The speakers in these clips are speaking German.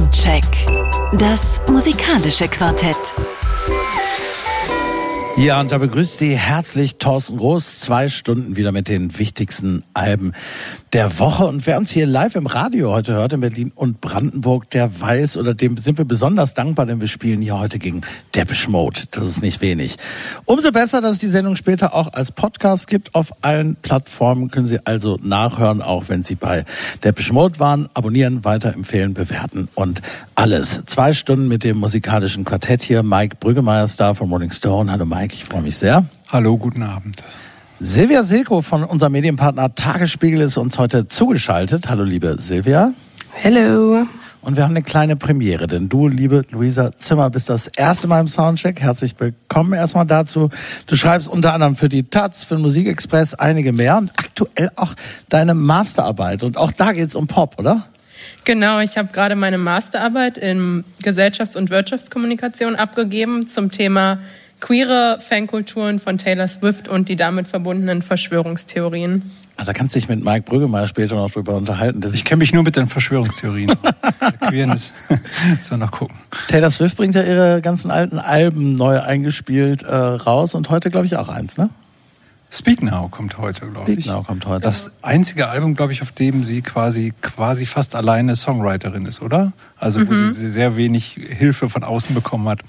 Soundcheck. Das musikalische Quartett. Ja, und da begrüßt Sie herzlich Thorsten Groß. Zwei Stunden wieder mit den wichtigsten Alben der Woche. Und wer uns hier live im Radio heute hört, in Berlin und Brandenburg, der weiß oder dem sind wir besonders dankbar, denn wir spielen hier heute gegen Depeche Mode. Das ist nicht wenig. Umso besser, dass es die Sendung später auch als Podcast gibt. Auf allen Plattformen können Sie also nachhören, auch wenn Sie bei Depeche Mode waren. Abonnieren, weiterempfehlen, bewerten und alles. Zwei Stunden mit dem musikalischen Quartett hier. Mike Brüggemeier da von Rolling Stone. Hallo Mike, ich freue mich sehr. Hallo, guten Abend. Silvia Silko von unserem Medienpartner Tagesspiegel ist uns heute zugeschaltet. Hallo, liebe Silvia. Hallo. Und wir haben eine kleine Premiere, denn du, liebe Luisa Zimmer, bist das erste Mal im Soundcheck. Herzlich willkommen erstmal dazu. Du schreibst unter anderem für die Taz, für den Musikexpress einige mehr und aktuell auch deine Masterarbeit. Und auch da geht's um Pop, oder? Genau, ich habe gerade meine Masterarbeit in Gesellschafts- und Wirtschaftskommunikation abgegeben zum Thema queere Fankulturen von Taylor Swift und die damit verbundenen Verschwörungstheorien. Ah, da kannst du dich mit Mike Brüggemeier später noch drüber unterhalten. Ich kenne mich nur mit den Verschwörungstheorien. Queerness. Müssen wir noch gucken. Taylor Swift bringt ja ihre ganzen alten Alben neu eingespielt äh, raus und heute, glaube ich, auch eins, ne? Speak Now kommt heute, glaube ich. Speak Now kommt heute. Das einzige Album, glaube ich, auf dem sie quasi quasi fast alleine Songwriterin ist, oder? Also wo Mhm. sie sehr wenig Hilfe von außen bekommen hat,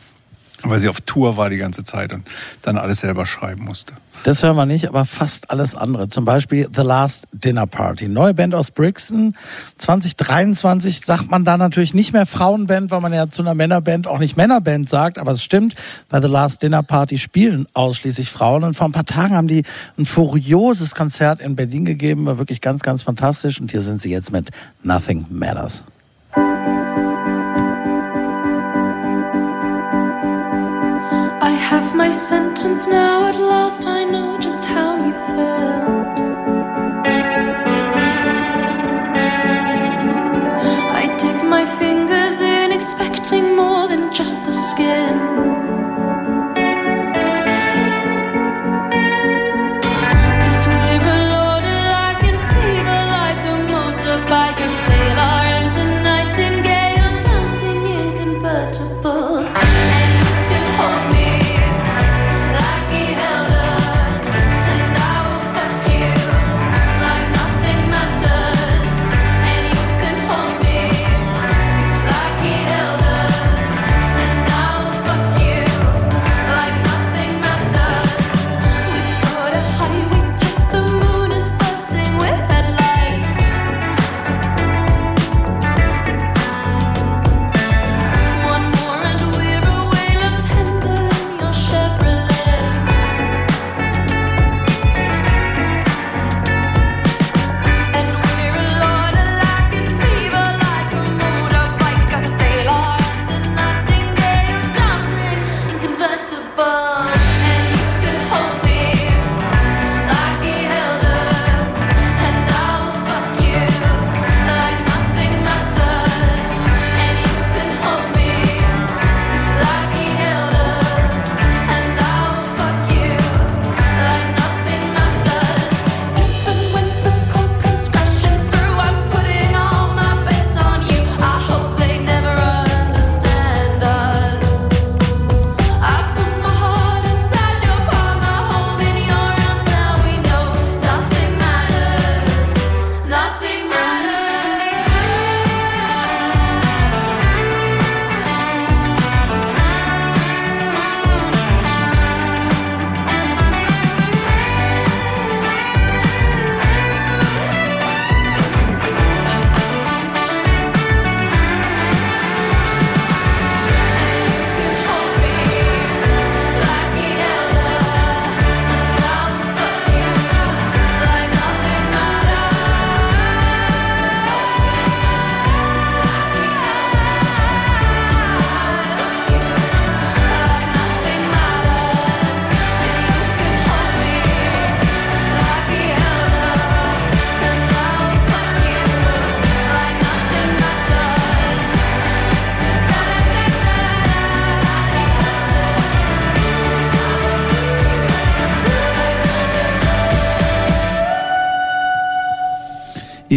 weil sie auf Tour war die ganze Zeit und dann alles selber schreiben musste. Das hören wir nicht, aber fast alles andere. Zum Beispiel The Last Dinner Party. Neue Band aus Brixton. 2023 sagt man da natürlich nicht mehr Frauenband, weil man ja zu einer Männerband auch nicht Männerband sagt. Aber es stimmt, bei The Last Dinner Party spielen ausschließlich Frauen. Und vor ein paar Tagen haben die ein furioses Konzert in Berlin gegeben. War wirklich ganz, ganz fantastisch. Und hier sind sie jetzt mit Nothing Matters. Have my sentence now, at last I know just how you felt. I dig my fingers in, expecting more than just the skin.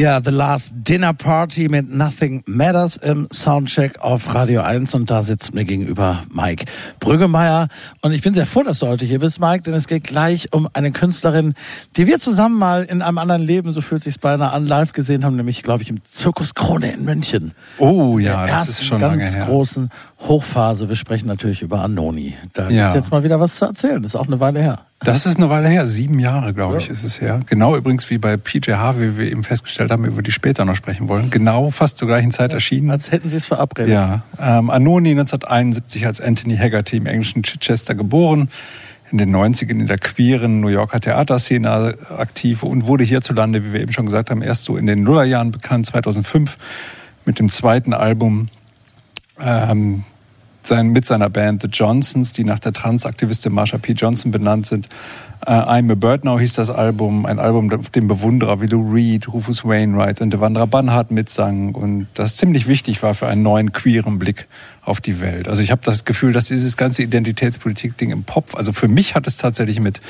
Ja, The Last Dinner Party mit Nothing Matters im Soundcheck auf Radio 1 und da sitzt mir gegenüber Mike Brüggemeier und ich bin sehr froh, dass du heute hier bist, Mike, denn es geht gleich um eine Künstlerin, die wir zusammen mal in einem anderen Leben, so fühlt sich beinahe an, live gesehen haben, nämlich, glaube ich, im Zirkus Krone in München. Oh ja, das ist schon ganz lange her. großen Hochphase. Wir sprechen natürlich über Anoni. Da Ja. gibt's jetzt mal wieder was zu erzählen. Das ist auch eine Weile her. Das ist eine Weile her, sieben Jahre, glaube ich, ist es her. Genau übrigens wie bei PJ Harvey, wie wir eben festgestellt haben, über die später noch sprechen wollen. Genau, fast zur gleichen Zeit erschienen. Als hätten sie es verabredet. Ja, ähm, Anoni 1971 als Anthony Haggerty im englischen Chichester geboren, in den 90ern in der queeren New Yorker Theaterszene aktiv und wurde hierzulande, wie wir eben schon gesagt haben, erst so in den Nullerjahren bekannt, 2005 mit dem zweiten Album ähm, sein, mit seiner Band The Johnsons, die nach der Transaktivistin Marsha P. Johnson benannt sind. Äh, I'm a Bird Now hieß das Album, ein Album, auf dem Bewunderer wie Lou Reed, Rufus Wainwright und Devandra Banhart mitsangen und das ziemlich wichtig war für einen neuen queeren Blick auf die Welt. Also ich habe das Gefühl, dass dieses ganze Identitätspolitik-Ding im Pop, also für mich hat es tatsächlich mit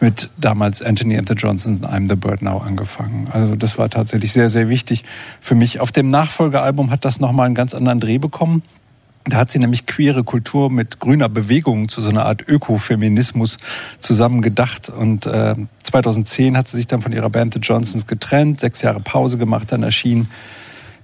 mit damals Anthony and the Johnsons I'm the Bird Now angefangen. Also das war tatsächlich sehr, sehr wichtig für mich. Auf dem Nachfolgealbum hat das nochmal einen ganz anderen Dreh bekommen. Da hat sie nämlich queere Kultur mit grüner Bewegung zu so einer Art Ökofeminismus zusammen gedacht. Und äh, 2010 hat sie sich dann von ihrer Band The Johnsons getrennt, sechs Jahre Pause gemacht, dann erschien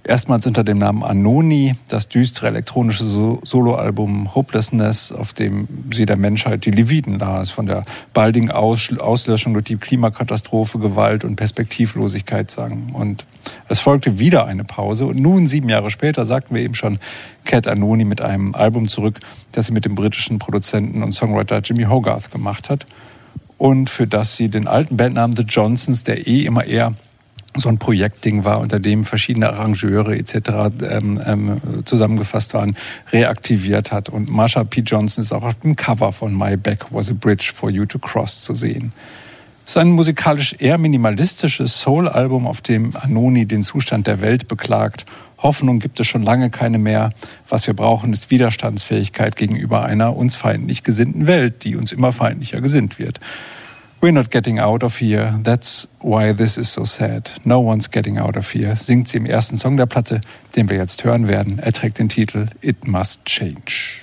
erstmals unter dem Namen Anoni das düstere elektronische so Soloalbum Hopelessness, auf dem sie der Menschheit die Leviten las, von der baldigen Aus Auslöschung durch die Klimakatastrophe, Gewalt und Perspektivlosigkeit sang. Und es folgte wieder eine Pause und nun, sieben Jahre später, sagten wir eben schon, Cat Anoni mit einem Album zurück, das sie mit dem britischen Produzenten und Songwriter Jimmy Hogarth gemacht hat und für das sie den alten Bandnamen The Johnsons, der eh immer eher so ein Projektding war, unter dem verschiedene Arrangeure etc. Ähm, ähm, zusammengefasst waren, reaktiviert hat. Und Marsha P. Johnson ist auch auf dem Cover von My Back Was a Bridge for You to Cross zu sehen. Es ist ein musikalisch eher minimalistisches Soul-Album, auf dem Anoni den Zustand der Welt beklagt. Hoffnung gibt es schon lange keine mehr. Was wir brauchen, ist Widerstandsfähigkeit gegenüber einer uns feindlich gesinnten Welt, die uns immer feindlicher gesinnt wird. We're not getting out of here. That's why this is so sad. No one's getting out of here. Singt sie im ersten Song der Platte, den wir jetzt hören werden. Er trägt den Titel It Must Change.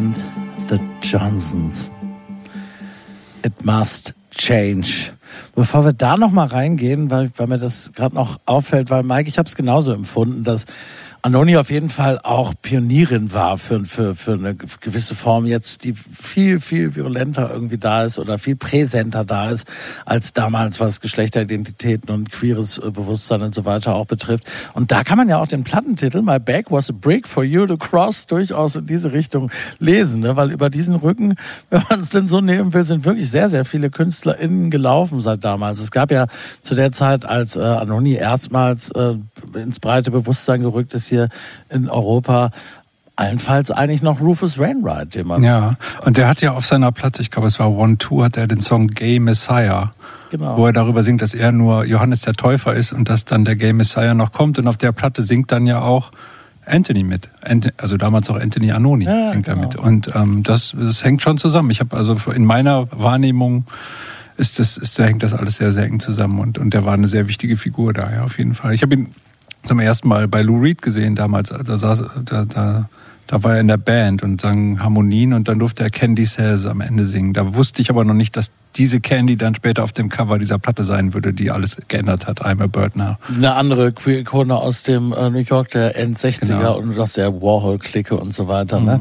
And the Johnsons. It must change. Bevor wir da noch mal reingehen, weil, weil mir das gerade noch auffällt, weil Mike, ich habe es genauso empfunden, dass Anoni auf jeden Fall auch Pionierin war für, für, für eine gewisse Form jetzt, die viel, viel virulenter irgendwie da ist oder viel präsenter da ist, als damals, was Geschlechteridentitäten und queeres äh, Bewusstsein und so weiter auch betrifft. Und da kann man ja auch den Plattentitel My Back was a Brick for You to Cross durchaus in diese Richtung lesen, ne? weil über diesen Rücken, wenn man es denn so nehmen will, sind wirklich sehr, sehr viele KünstlerInnen gelaufen seit damals. Es gab ja zu der Zeit, als äh, Anoni erstmals äh, ins breite Bewusstsein gerückt ist hier in Europa, allenfalls eigentlich noch Rufus Wainwright, den man Ja, und der hat ja auf seiner Platte, ich glaube es war One Two, hat er den Song Gay Messiah, Genau. wo er darüber singt, dass er nur Johannes der Täufer ist und dass dann der Gay Messiah noch kommt. Und auf der Platte singt dann ja auch Anthony mit. Also damals auch Anthony Anoni Ja, singt genau. da mit. Und ähm, das, das hängt schon zusammen. Ich habe also in meiner Wahrnehmung ist das, ist, da hängt das alles sehr, sehr eng zusammen und, und der war eine sehr wichtige Figur da, ja, auf jeden Fall. Ich habe ihn zum ersten Mal bei Lou Reed gesehen damals. Da, saß, da, da, da war er in der Band und sang Harmonien und dann durfte er Candy Says am Ende singen. Da wusste ich aber noch nicht, dass diese Candy dann später auf dem Cover dieser Platte sein würde, die alles geändert hat. I'm a Bird Now. eine andere Queer-Ikone aus dem äh, New York der End-60er Genau. und aus der Warhol-Clique und so weiter. Ne?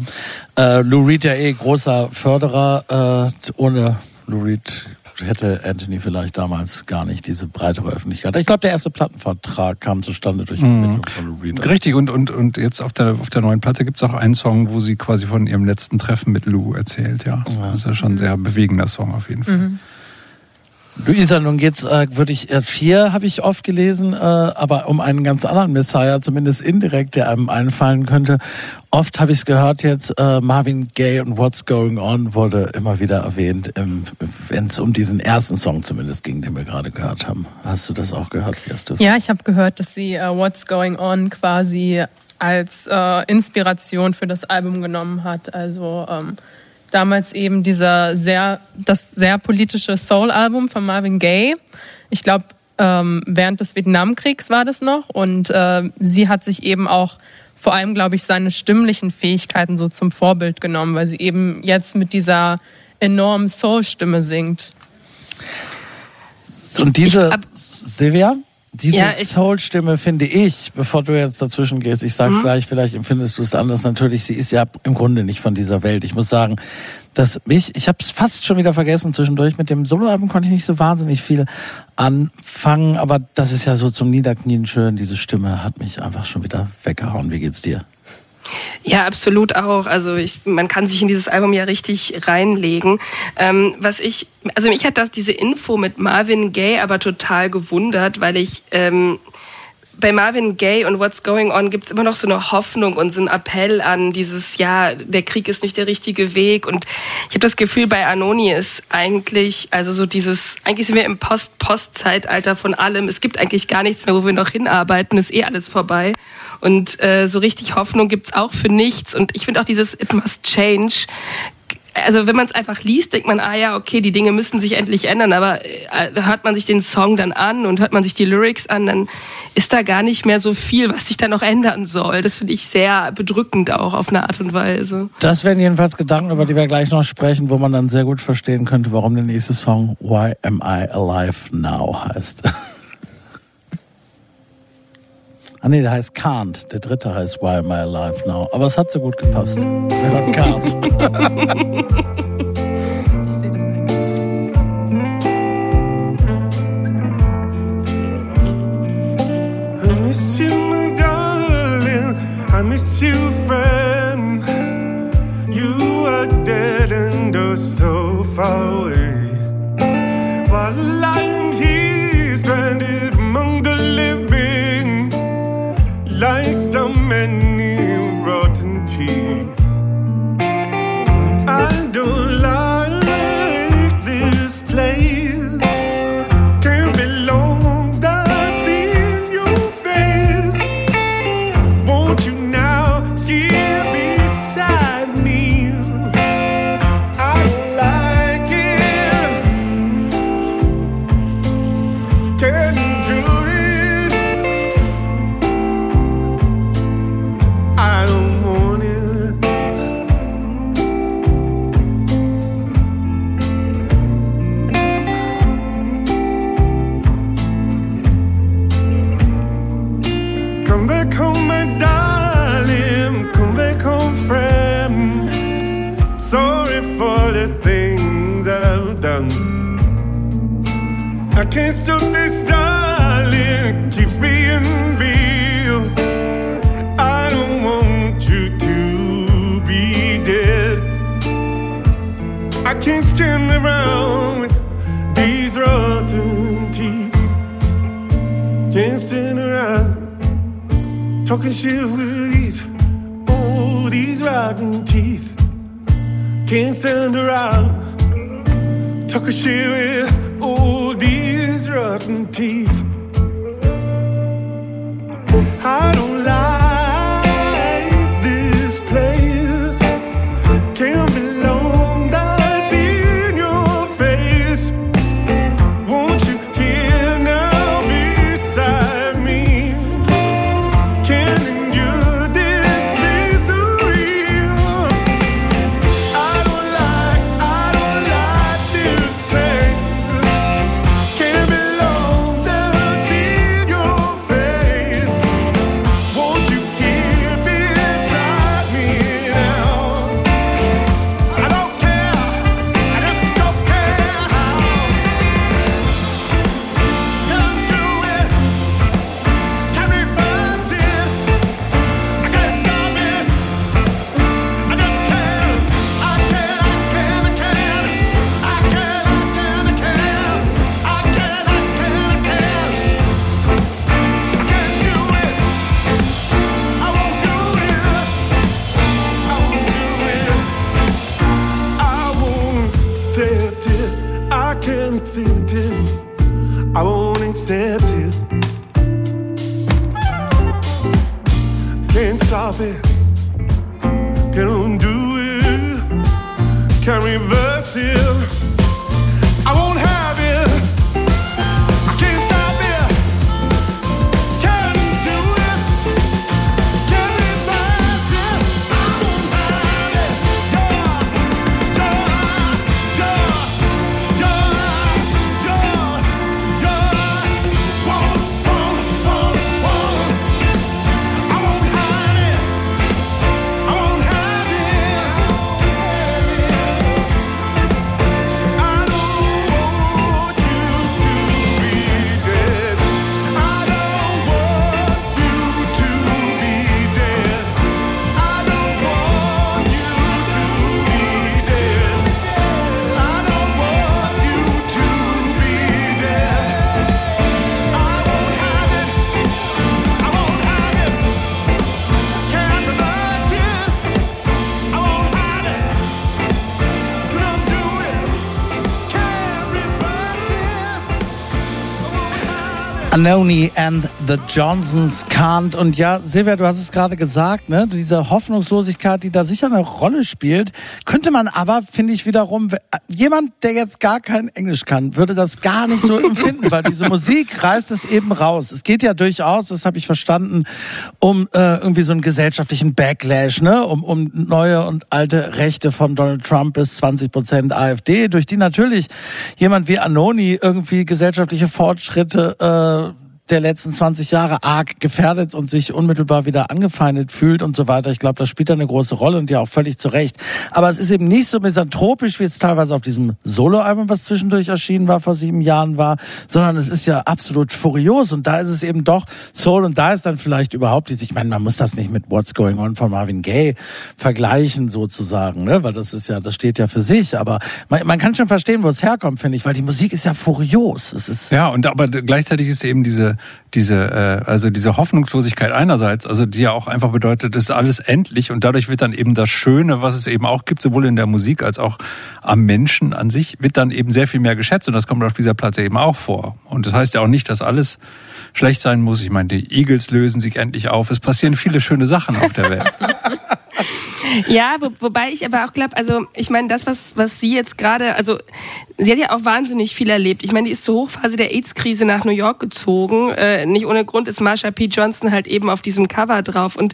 Äh, Lou Reed ja eh großer Förderer. Äh, ohne Lou Reed hätte Anthony vielleicht damals gar nicht diese breitere Öffentlichkeit. Ich glaube, der erste Plattenvertrag kam zustande durch die Vermittlung von Lou Reed. Richtig, und, und, und jetzt auf der, auf der neuen Platte gibt's auch einen Song, wo sie quasi von ihrem letzten Treffen mit Lou erzählt. Ja, das ist ja schon ein sehr bewegender Song auf jeden Fall. Luisa, nun geht's äh, wirklich äh, vier, habe ich oft gelesen, äh, aber um einen ganz anderen Messiah, zumindest indirekt, der einem einfallen könnte. Oft habe ich es gehört jetzt, äh, Marvin Gaye und What's Going On wurde immer wieder erwähnt, wenn es um diesen ersten Song zumindest ging, den wir gerade gehört haben. Hast du das auch gehört, Justus? Ja, ich habe gehört, dass sie äh, What's Going On quasi als äh, Inspiration für das Album genommen hat. Also ähm, damals eben dieser sehr, das sehr politische Soul-Album von Marvin Gaye. Ich glaube, ähm, während des Vietnamkriegs war das noch und äh, sie hat sich eben auch vor allem, glaube ich, seine stimmlichen Fähigkeiten so zum Vorbild genommen, weil sie eben jetzt mit dieser enormen Soul-Stimme singt. Und diese, Ich hab- Silvia, diese Ja, Soul-Stimme finde ich, bevor du jetzt dazwischen gehst, ich sag's gleich, vielleicht empfindest du es anders natürlich, sie ist ja im Grunde nicht von dieser Welt. Ich muss sagen, dass mich, ich habe es fast schon wieder vergessen zwischendurch, mit dem Soloalbum konnte ich nicht so wahnsinnig viel anfangen, aber das ist ja so zum Niederknien schön, diese Stimme hat mich einfach schon wieder weggehauen. Wie geht's dir? Ja, absolut auch. Also ich, man kann sich in dieses Album ja richtig reinlegen. Ähm, was ich, also mich hat das diese Info mit Marvin Gaye aber total gewundert, weil ich ähm, bei Marvin Gaye und What's Going On gibt es immer noch so eine Hoffnung und so einen Appell an dieses, ja, der Krieg ist nicht der richtige Weg. Und ich habe das Gefühl, bei Anoni ist eigentlich, also so dieses, eigentlich sind wir im Post-Post-Zeitalter von allem. Es gibt eigentlich gar nichts mehr, wo wir noch hinarbeiten, ist eh alles vorbei. Und äh, so richtig Hoffnung gibt's auch für nichts. Und ich finde auch dieses It Must Change also wenn man es einfach liest, denkt man, ah ja, okay, die Dinge müssen sich endlich ändern, aber äh, hört man sich den Song dann an und hört man sich die Lyrics an, dann ist da gar nicht mehr so viel, was sich da noch ändern soll. Das finde ich sehr bedrückend auch auf eine Art und Weise. Das wären jedenfalls Gedanken, über die wir gleich noch sprechen, wo man dann sehr gut verstehen könnte, warum der nächste Song Why Am I Alive Now heißt. nee, der heißt Can't. Der dritte heißt Why Am I Alive Now. Aber es hat so gut gepasst. Can't. Ich sehe das eigentlich. I miss you, my darling. I miss you, friend. You are dead and oh so far away. While like so many rotten teeth. I don't Can't stop this, darling. Keeps being real. I don't want you to be dead. I can't stand around with these rotten teeth. Can't stand around talking shit with these, oh, these rotten teeth. Can't stand around talking shit with, teeth. I don't like Anoni and the Johnsons can't. Und ja, Silvia, du hast es gerade gesagt, ne? Diese Hoffnungslosigkeit, die da sicher eine Rolle spielt, könnte man aber, finde ich wiederum, jemand, der jetzt gar kein Englisch kann, würde das gar nicht so empfinden, weil diese Musik reißt es eben raus. Es geht ja durchaus, das habe ich verstanden, um äh, irgendwie so einen gesellschaftlichen Backlash, ne? Um, um neue und alte Rechte von Donald Trump bis 20 Prozent AfD, durch die natürlich jemand wie Anoni irgendwie gesellschaftliche Fortschritte äh, der letzten 20 Jahre arg gefährdet und sich unmittelbar wieder angefeindet fühlt und so weiter. Ich glaube, das spielt da eine große Rolle und ja auch völlig zu Recht. Aber es ist eben nicht so misanthropisch, wie es teilweise auf diesem Soloalbum, was zwischendurch erschienen war, vor sieben Jahren war, sondern es ist ja absolut furios und da ist es eben doch Soul und da ist dann vielleicht überhaupt dieses, ich meine, man muss das nicht mit What's Going On von Marvin Gaye vergleichen sozusagen, ne? weil das ist ja, das steht ja für sich, aber man, man kann schon verstehen, wo es herkommt, finde ich, weil die Musik ist ja furios. Es ist Ja, und aber gleichzeitig ist eben diese, diese, äh, also diese Hoffnungslosigkeit einerseits, also die ja auch einfach bedeutet, es ist alles endlich und dadurch wird dann eben das Schöne, was es eben auch gibt, sowohl in der Musik als auch am Menschen an sich, wird dann eben sehr viel mehr geschätzt und das kommt auf dieser Platte eben auch vor. Und das heißt ja auch nicht, dass alles schlecht sein muss. Ich meine, die Eagles lösen sich endlich auf. Es passieren viele schöne Sachen auf der Welt. Ja, wo, wobei ich aber auch glaube, also ich meine, das, was, was sie jetzt gerade, also sie hat ja auch wahnsinnig viel erlebt. Ich meine, die ist zur Hochphase der AIDS-Krise nach New York gezogen. Äh, nicht ohne Grund ist Marsha P. Johnson halt eben auf diesem Cover drauf. Und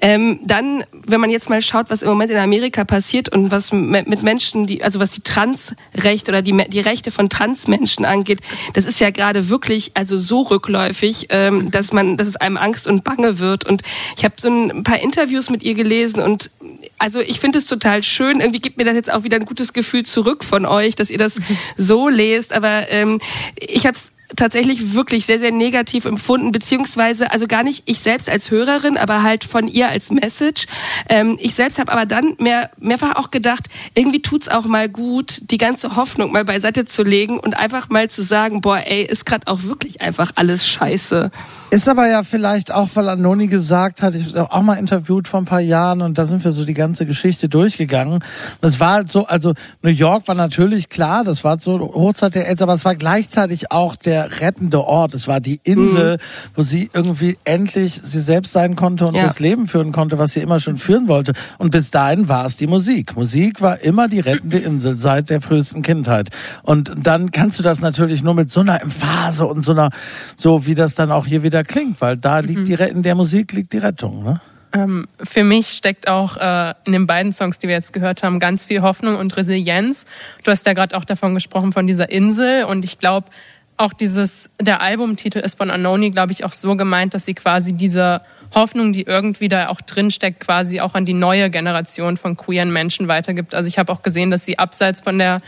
ähm, dann, wenn man jetzt mal schaut, was im Moment in Amerika passiert und was mit Menschen, die, also was die Transrechte oder die, die Rechte von Transmenschen angeht, das ist ja gerade wirklich also so rückläufig, ähm, dass man, dass es einem Angst und Bange wird. Und ich habe so ein paar Interviews mit ihr gelesen und also ich finde es total schön. Irgendwie gibt mir das jetzt auch wieder ein gutes Gefühl zurück von euch, dass ihr das so lest. Aber ähm, ich habe es tatsächlich wirklich sehr, sehr negativ empfunden, beziehungsweise, also gar nicht ich selbst als Hörerin, aber halt von ihr als Message. Ähm, ich selbst habe aber dann mehr, mehrfach auch gedacht, irgendwie tut's auch mal gut, die ganze Hoffnung mal beiseite zu legen und einfach mal zu sagen, boah, ey, ist gerade auch wirklich einfach alles scheiße. Ist aber ja vielleicht auch, weil Anoni gesagt hat, ich habe auch mal interviewt vor ein paar Jahren und da sind wir so die ganze Geschichte durchgegangen. Es war halt so, also New York war natürlich klar, das war so Hochzeit der AIDS, aber es war gleichzeitig auch der rettende Ort. Es war die Insel, wo sie irgendwie endlich sie selbst sein konnte und Ja. das Leben führen konnte, was sie immer schon führen wollte. Und bis dahin war es die Musik. Musik war immer die rettende Insel seit der frühesten Kindheit. Und dann kannst du das natürlich nur mit so einer Emphase und so einer, so wie das dann auch hier wieder klingt, weil da liegt die Re- in der Musik liegt die Rettung. Ne? Ähm, für mich steckt auch äh, in den beiden Songs, die wir jetzt gehört haben, ganz viel Hoffnung und Resilienz. Du hast ja gerade auch davon gesprochen, von dieser Insel. Und ich glaube, auch dieses, der Albumtitel ist von Anoni, glaube ich, auch so gemeint, dass sie quasi diese Hoffnung, die irgendwie da auch drinsteckt, quasi auch an die neue Generation von queeren Menschen weitergibt. Also ich habe auch gesehen, dass sie abseits von der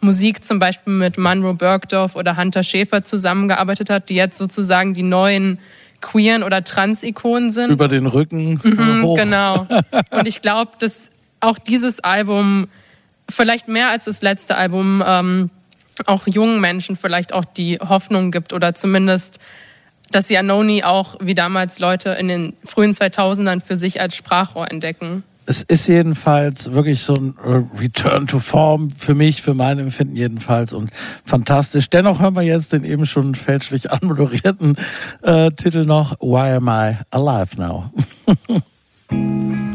Musik zum Beispiel mit Monroe Bergdorf oder Hunter Schäfer zusammengearbeitet hat, die jetzt sozusagen die neuen queeren oder Trans-Ikonen sind. Über den Rücken Mhm, hoch. Genau. Und ich glaube, dass auch dieses Album, vielleicht mehr als das letzte Album, ähm, auch jungen Menschen vielleicht auch die Hoffnung gibt oder zumindest, dass sie Anoni auch wie damals Leute in den frühen 2000ern für sich als Sprachrohr entdecken. Es ist jedenfalls wirklich so ein äh, Return to Form für mich, für mein Empfinden jedenfalls und fantastisch. Dennoch hören wir jetzt den eben schon fälschlich anmoderierten äh, Titel noch Why Am I Alive Now?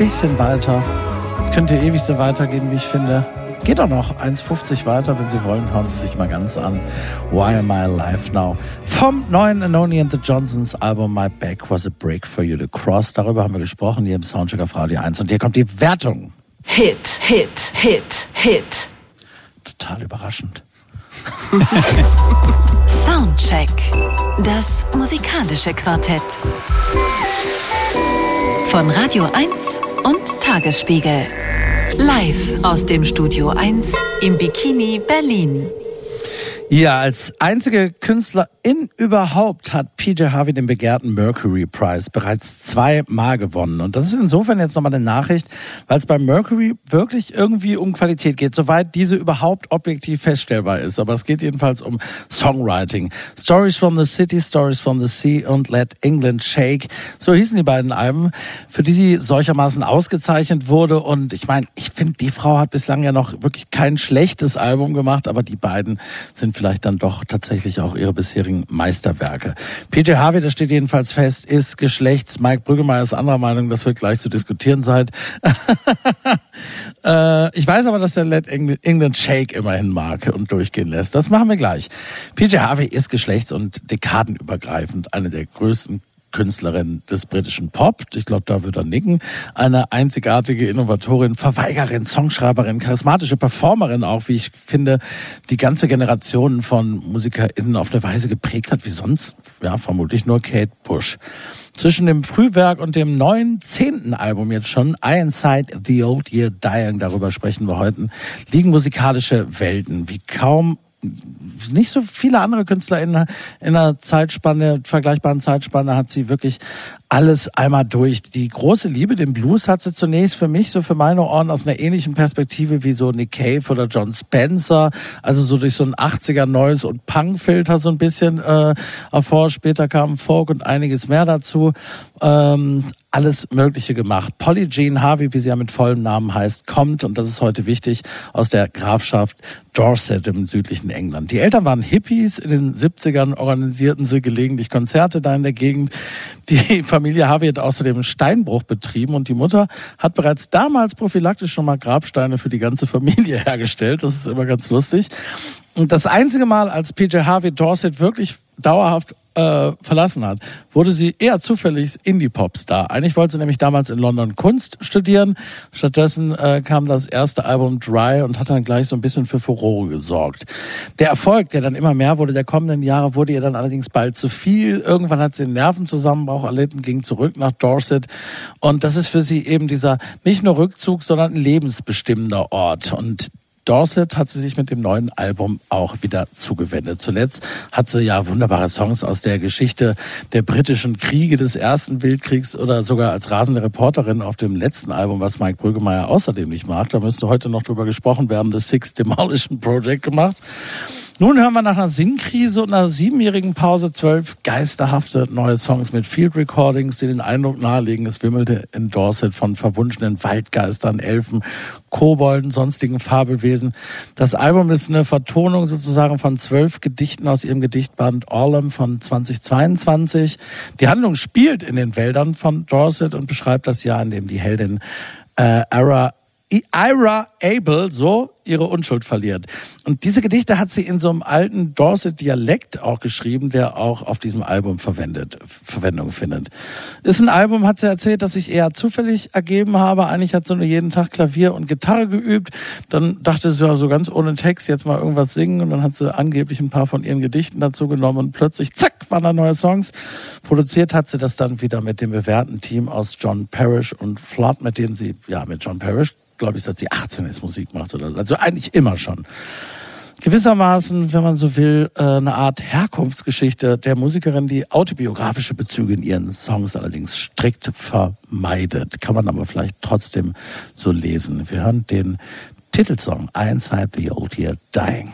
bisschen weiter. Es könnte ewig so weitergehen, wie ich finde. Geht auch noch 1,50 weiter, wenn Sie wollen. Hören Sie sich mal ganz an. Why am I alive now? Vom neuen Anoni and the Johnsons Album My Back Was a Break for You to Cross. Darüber haben wir gesprochen hier im Soundcheck auf Radio 1. Und hier kommt die Wertung. Hit, Hit, Hit, Hit. Total überraschend. Soundcheck. Das musikalische Quartett. Von Radio 1 und Tagesspiegel. Live aus dem Studio 1 im Bikini Berlin. Ja, als einzige Künstlerin überhaupt hat PJ Harvey den begehrten Mercury Prize bereits zweimal gewonnen. Und das ist insofern jetzt nochmal eine Nachricht, weil es beim Mercury wirklich irgendwie um Qualität geht, soweit diese überhaupt objektiv feststellbar ist. Aber es geht jedenfalls um Songwriting. Stories from the City, Stories from the Sea und Let England Shake. So hießen die beiden Alben, für die sie solchermaßen ausgezeichnet wurde. Und ich meine, ich finde, die Frau hat bislang ja noch wirklich kein schlechtes Album gemacht, aber die beiden sind vielleicht dann doch tatsächlich auch ihre bisherigen Meisterwerke. PJ Harvey, das steht jedenfalls fest, ist Geschlechts. Mike Brüggemeier ist anderer Meinung, das wird gleich zu diskutieren sein. äh, ich weiß aber, dass der Let England Shake immerhin mag und durchgehen lässt. Das machen wir gleich. PJ Harvey ist geschlechts- und dekadenübergreifend eine der größten Künstlerin des britischen Pop. Ich glaube, da wird er nicken. Eine einzigartige Innovatorin, Verweigerin, Songschreiberin, charismatische Performerin auch, wie ich finde, die ganze Generation von MusikerInnen auf eine Weise geprägt hat, wie sonst, ja, vermutlich nur Kate Bush. Zwischen dem Frühwerk und dem neuen zehnten Album jetzt schon, I Inside the Old Year Dying, darüber sprechen wir heute, liegen musikalische Welten, wie kaum nicht so viele andere Künstler in, in einer Zeitspanne, vergleichbaren Zeitspanne, hat sie wirklich alles einmal durch. Die große Liebe, den Blues, hat sie zunächst für mich, so für meine Ohren, aus einer ähnlichen Perspektive wie so Nick Cave oder John Spencer, also so durch so ein 80er Neues und Punk-Filter so ein bisschen äh, hervor. Später kam Folk und einiges mehr dazu. Ähm, alles Mögliche gemacht. Polly Jean Harvey, wie sie ja mit vollem Namen heißt, kommt, und das ist heute wichtig, aus der Grafschaft Dorset im südlichen England. Die Eltern waren Hippies, in den 70ern organisierten sie gelegentlich Konzerte da in der Gegend. Die Familie Harvey hat außerdem einen Steinbruch betrieben und die Mutter hat bereits damals prophylaktisch schon mal Grabsteine für die ganze Familie hergestellt. Das ist immer ganz lustig. Und das einzige Mal, als PJ Harvey Dorset wirklich dauerhaft äh, verlassen hat, wurde sie eher zufällig Indie-Pop-Star. Eigentlich wollte sie nämlich damals in London Kunst studieren. Stattdessen äh, kam das erste Album Dry und hat dann gleich so ein bisschen für Furore gesorgt. Der Erfolg, der dann immer mehr wurde, der kommenden Jahre, wurde ihr dann allerdings bald zu viel. Irgendwann hat sie einen Nervenzusammenbruch erlitten, ging zurück nach Dorset. Und das ist für sie eben dieser nicht nur Rückzug, sondern ein lebensbestimmender Ort. Und Dorset hat sie sich mit dem neuen Album auch wieder zugewendet. Zuletzt hat sie ja wunderbare Songs aus der Geschichte der britischen Kriege des Ersten Weltkriegs oder sogar als rasende Reporterin auf dem letzten Album, was Mike Brüggemeier außerdem nicht mag. Da müsste heute noch drüber gesprochen werden, The Six Demolition Project gemacht. Nun hören wir nach einer Sinnkrise und einer siebenjährigen Pause zwölf geisterhafte neue Songs mit Field Recordings, die den Eindruck nahelegen, es wimmelte in Dorset von verwunschenen Waldgeistern, Elfen, Kobolden, sonstigen Fabelwesen. Das Album ist eine Vertonung sozusagen von zwölf Gedichten aus ihrem Gedichtband Orlem von 2022. Die Handlung spielt in den Wäldern von Dorset und beschreibt das Jahr, in dem die Heldin äh, Ara Ira Abel so ihre Unschuld verliert. Und diese Gedichte hat sie in so einem alten Dorset-Dialekt auch geschrieben, der auch auf diesem Album verwendet, Verwendung findet. Ist ein Album, hat sie erzählt, das sich eher zufällig ergeben habe. Eigentlich hat sie nur jeden Tag Klavier und Gitarre geübt. Dann dachte sie ja so ganz ohne Text jetzt mal irgendwas singen und dann hat sie angeblich ein paar von ihren Gedichten dazu genommen und plötzlich, zack, waren da neue Songs. Produziert hat sie das dann wieder mit dem bewährten Team aus John Parrish und Flood, mit denen sie, ja, mit John Parrish, glaube ich, seit sie 18 ist, Musik macht oder so. Also eigentlich immer schon. Gewissermaßen, wenn man so will, äh, eine Art Herkunftsgeschichte der Musikerin, die autobiografische Bezüge in ihren Songs allerdings strikt vermeidet. Kann man aber vielleicht trotzdem so lesen. Wir hören den Titelsong Inside the Old Year Dying.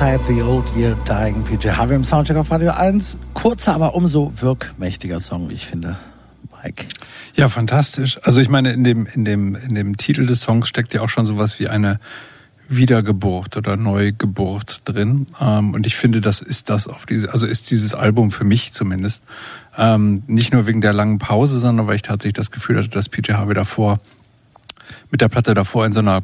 Inside the Old Year Dying, PJ Harvey im Soundcheck auf Radio 1. Kurzer, aber umso wirkmächtiger Song, wie ich finde. Mike. Ja, fantastisch. Also ich meine, in dem, in dem, in dem Titel des Songs steckt ja auch schon sowas wie eine Wiedergeburt oder Neugeburt drin. Ähm, und ich finde, das ist das auf diese, also ist dieses Album für mich zumindest. Ähm, nicht nur wegen der langen Pause, sondern weil ich tatsächlich das Gefühl hatte, dass PJ Harvey davor, mit der Platte davor in so einer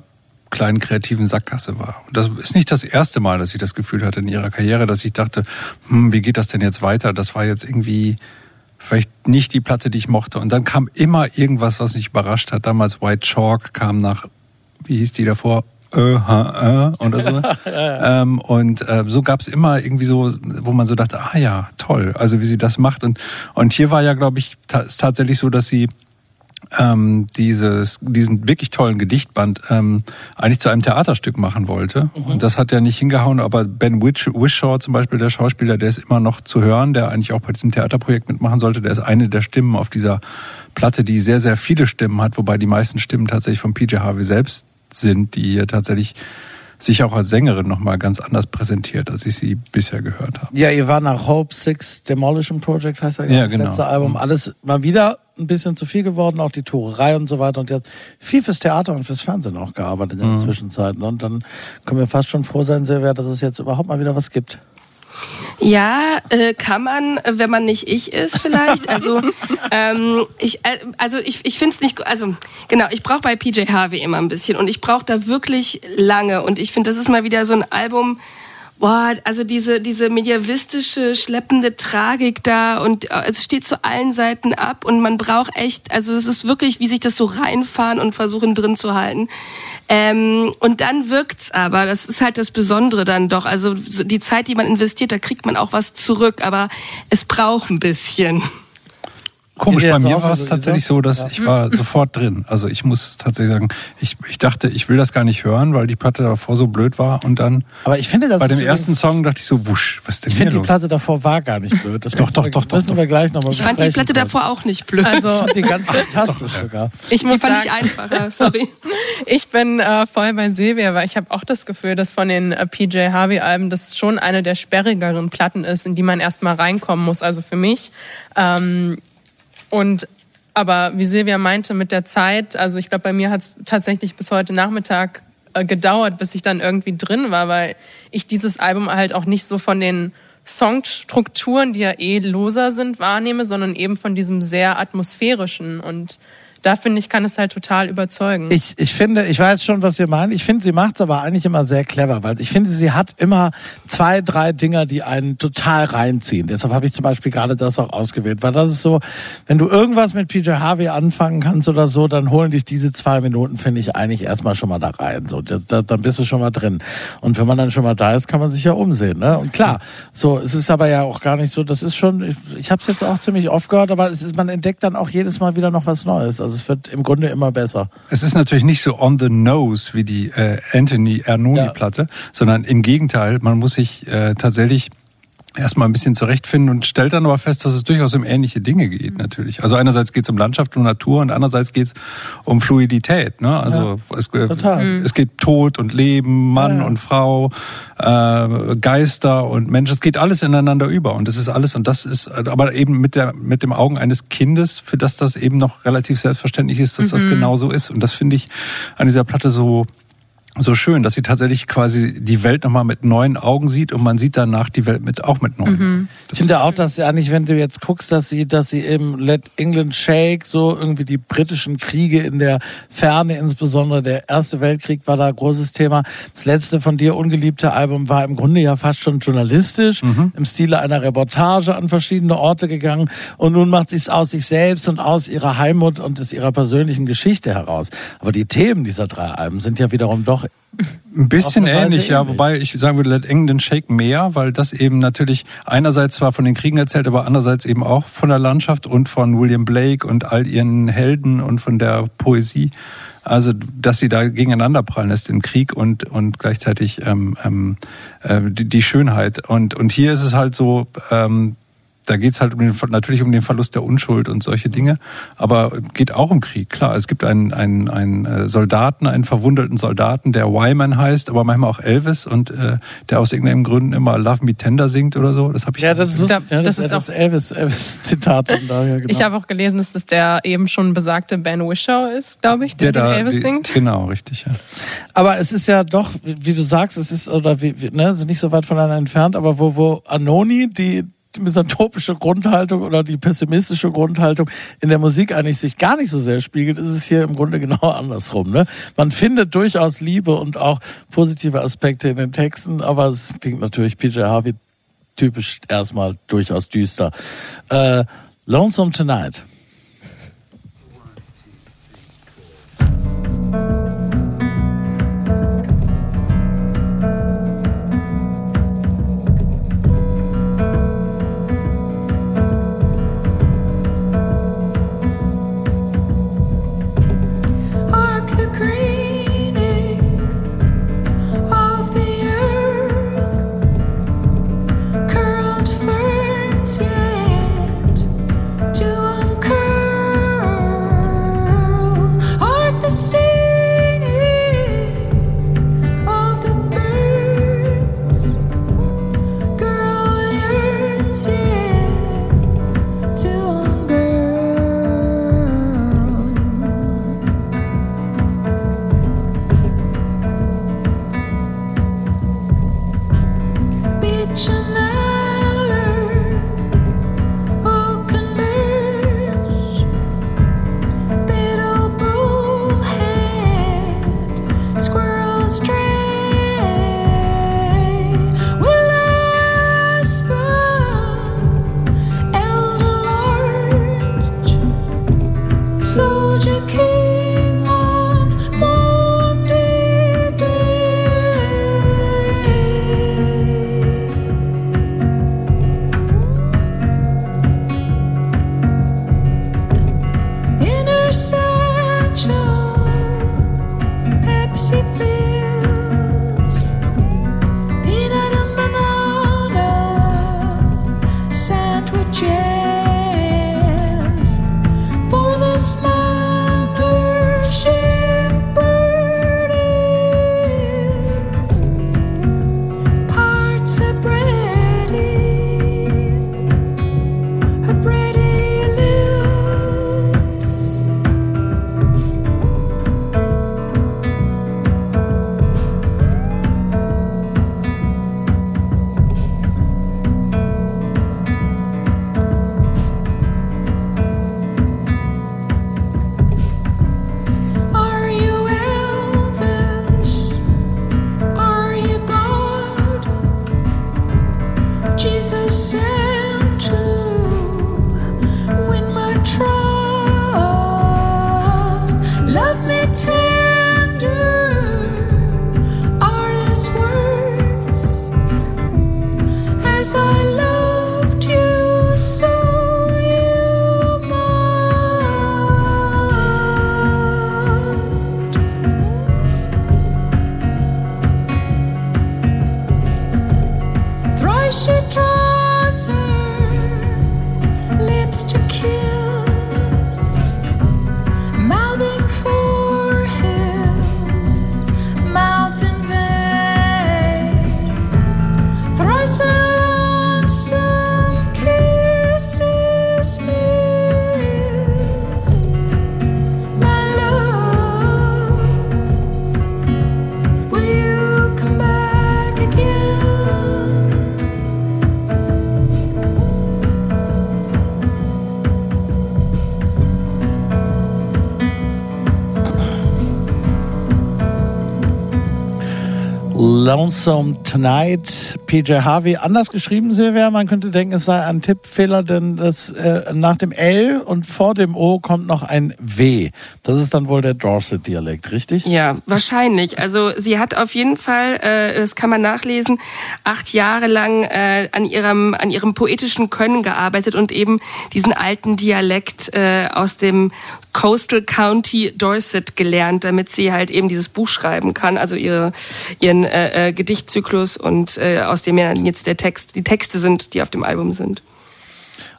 kleinen kreativen Sackgasse war. Und das ist nicht das erste Mal, dass ich das Gefühl hatte in ihrer Karriere, dass ich dachte, hm, wie geht das denn jetzt weiter? Das war jetzt irgendwie vielleicht nicht die Platte, die ich mochte. Und dann kam immer irgendwas, was mich überrascht hat. Damals White Chalk kam nach, wie hieß die davor? Äh, äh, oder so. ähm, und äh, so gab es immer irgendwie so, wo man so dachte, ah ja, toll, also wie sie das macht. Und, und hier war ja, glaube ich, ta tatsächlich so, dass sie ähm, dieses, diesen wirklich tollen Gedichtband ähm, eigentlich zu einem Theaterstück machen wollte. Und das hat ja nicht hingehauen, aber Ben Wish Wishaw zum Beispiel, der Schauspieler, der ist immer noch zu hören, der eigentlich auch bei diesem Theaterprojekt mitmachen sollte. Der ist eine der Stimmen auf dieser Platte, die sehr, sehr viele Stimmen hat, wobei die meisten Stimmen tatsächlich von PJ Harvey selbst sind, die hier tatsächlich sich auch als Sängerin nochmal ganz anders präsentiert, als ich sie bisher gehört habe. Ja, ihr war nach Hope Six Demolition Project, heißt ja, Ja, das genau. letzte Album. Mhm. Alles mal wieder ein bisschen zu viel geworden, auch die Tourerei und so weiter. Und jetzt viel fürs Theater und fürs Fernsehen auch gearbeitet in Mhm. der Zwischenzeit. Und dann können wir fast schon froh sein, Silvia, dass es jetzt überhaupt mal wieder was gibt. Ja, äh, kann man, wenn man nicht ich ist, vielleicht. Also ähm, ich, äh, also ich, ich finde es nicht, also genau, ich brauche bei PJ Harvey immer ein bisschen und ich brauche da wirklich lange und ich finde, das ist mal wieder so ein Album. Boah, also diese, diese mediavistische, schleppende Tragik da und äh, es steht zu allen Seiten ab und man braucht echt, also es ist wirklich, wie sich das so reinfahren und versuchen drin zu halten. Ähm, und dann wirkt's aber, das ist halt das Besondere dann doch. Also so die Zeit, die man investiert, da kriegt man auch was zurück, aber es braucht ein bisschen. Komisch, bei mir war es tatsächlich so, dass Ja. ich war sofort drin. Also ich muss tatsächlich sagen, ich, ich dachte, ich will das gar nicht hören, weil die Platte davor so blöd war. Und dann Aber ich finde, das bei dem ersten Song dachte ich so, wusch, was ist denn Ich finde, die los? Platte davor war gar nicht blöd. Das Doch, müssen doch, wir, doch, doch, Müssen doch. wir gleich nochmal Ich fand die Platte davor auch nicht blöd. Also Ich fand die ganz fantastisch sogar. ich die muss fand sagen, ich einfacher, sorry. Ich bin äh, voll bei Silvia, weil ich habe auch das Gefühl, dass von den äh, PJ Harvey-Alben das schon eine der sperrigeren Platten ist, in die man erstmal reinkommen muss. Also für mich. Ähm, und aber wie Silvia meinte, mit der Zeit, also ich glaube, bei mir hat es tatsächlich bis heute Nachmittag äh, gedauert, bis ich dann irgendwie drin war, weil ich dieses Album halt auch nicht so von den Songstrukturen, die ja eh loser sind, wahrnehme, sondern eben von diesem sehr atmosphärischen. Und da finde ich, kann es halt total überzeugen. Ich, ich finde, ich weiß schon, was ihr meint. Ich finde, sie macht es aber eigentlich immer sehr clever, weil ich finde, sie hat immer zwei, drei Dinger, die einen total reinziehen. Deshalb habe ich zum Beispiel gerade das auch ausgewählt, weil das ist so, wenn du irgendwas mit PJ Harvey anfangen kannst oder so, dann holen dich diese zwei Minuten, finde ich, eigentlich erstmal schon mal da rein. So, da, da, dann bist du schon mal drin. Und wenn man dann schon mal da ist, kann man sich ja umsehen. Ne? Und klar, so, es ist aber ja auch gar nicht so, das ist schon, ich, ich habe es jetzt auch ziemlich oft gehört, aber es ist, man entdeckt dann auch jedes Mal wieder noch was Neues. Also es wird im Grunde immer besser. Es ist natürlich nicht so on the nose wie die äh, Anthony Ernoni-Platte, sondern im Gegenteil, man muss sich äh, tatsächlich erstmal ein bisschen zurechtfinden und stellt dann aber fest, dass es durchaus um ähnliche Dinge geht natürlich. Also einerseits geht es um Landschaft und Natur und andererseits geht es um Fluidität. Ne? Also es, äh, total. es geht Tod und Leben, Mann Ja. und Frau, äh, Geister und Mensch. Es geht alles ineinander über und das ist alles und das ist aber eben mit der mit dem Augen eines Kindes, für das das eben noch relativ selbstverständlich ist, dass das genau so ist. Und das finde ich an dieser Platte so so schön, dass sie tatsächlich quasi die Welt nochmal mit neuen Augen sieht und man sieht danach die Welt mit auch mit neuen. Ich finde auch, dass sie eigentlich, wenn du jetzt guckst, dass sie, dass sie eben Let England Shake, so irgendwie die britischen Kriege in der Ferne, insbesondere der Erste Weltkrieg war da ein großes Thema. Das letzte von dir ungeliebte Album war im Grunde ja fast schon journalistisch, im Stile einer Reportage an verschiedene Orte gegangen und nun macht sie es aus sich selbst und aus ihrer Heimat und aus ihrer persönlichen Geschichte heraus. Aber die Themen dieser drei Alben sind ja wiederum doch Ein bisschen ähnlich, ja, ähnlich. wobei ich sagen würde, Let England Shake mehr, weil das eben natürlich einerseits zwar von den Kriegen erzählt, aber andererseits eben auch von der Landschaft und von William Blake und all ihren Helden und von der Poesie. Also, dass sie da gegeneinander prallen lässt, den Krieg und, und gleichzeitig ähm, ähm, äh, die, die Schönheit. Und, und hier ist es halt so, ähm, da geht's halt um den, natürlich um den Verlust der Unschuld und solche Dinge, aber geht auch um Krieg. Klar, es gibt einen, einen, einen äh, Soldaten, einen verwundeten Soldaten, der Wyman heißt, aber manchmal auch Elvis und äh, der aus irgendeinem Gründen immer Love Me Tender singt oder so. Das habe ich Ja, das ist lustig. glaub, ja, das, das ist das Elvis, Elvis Zitat und daher genau. Ich habe auch gelesen, dass das der eben schon besagte Ben Whishaw ist, glaube ich, der, den Elvis die, singt. Genau, richtig. Ja. Aber es ist ja doch, wie du sagst, es ist oder wie, wie ne, sind nicht so weit voneinander entfernt, aber wo wo Anoni die misanthropische Grundhaltung oder die pessimistische Grundhaltung in der Musik eigentlich sich gar nicht so sehr spiegelt, ist es hier im Grunde genau andersrum. Ne? Man findet durchaus Liebe und auch positive Aspekte in den Texten, aber es klingt natürlich PJ Harvey typisch erstmal durchaus düster. Äh, Lonesome Tonight. Hark Lonesome Tonight. PJ Harvey, anders geschrieben, Silvia. Man könnte denken, es sei ein Tippfehler, denn das, äh, nach dem L und vor dem O kommt noch ein W. Das ist dann wohl der Dorset-Dialekt, richtig? Ja, wahrscheinlich. Also sie hat auf jeden Fall, äh, das kann man nachlesen, acht Jahre lang äh, an ihrem an ihrem poetischen Können gearbeitet und eben diesen alten Dialekt äh, aus dem Coastal County Dorset gelernt, damit sie halt eben dieses Buch schreiben kann, also ihre, ihren äh, äh, Gedichtzyklus und äh, aus dem ja jetzt der Text, die Texte sind, die auf dem Album sind.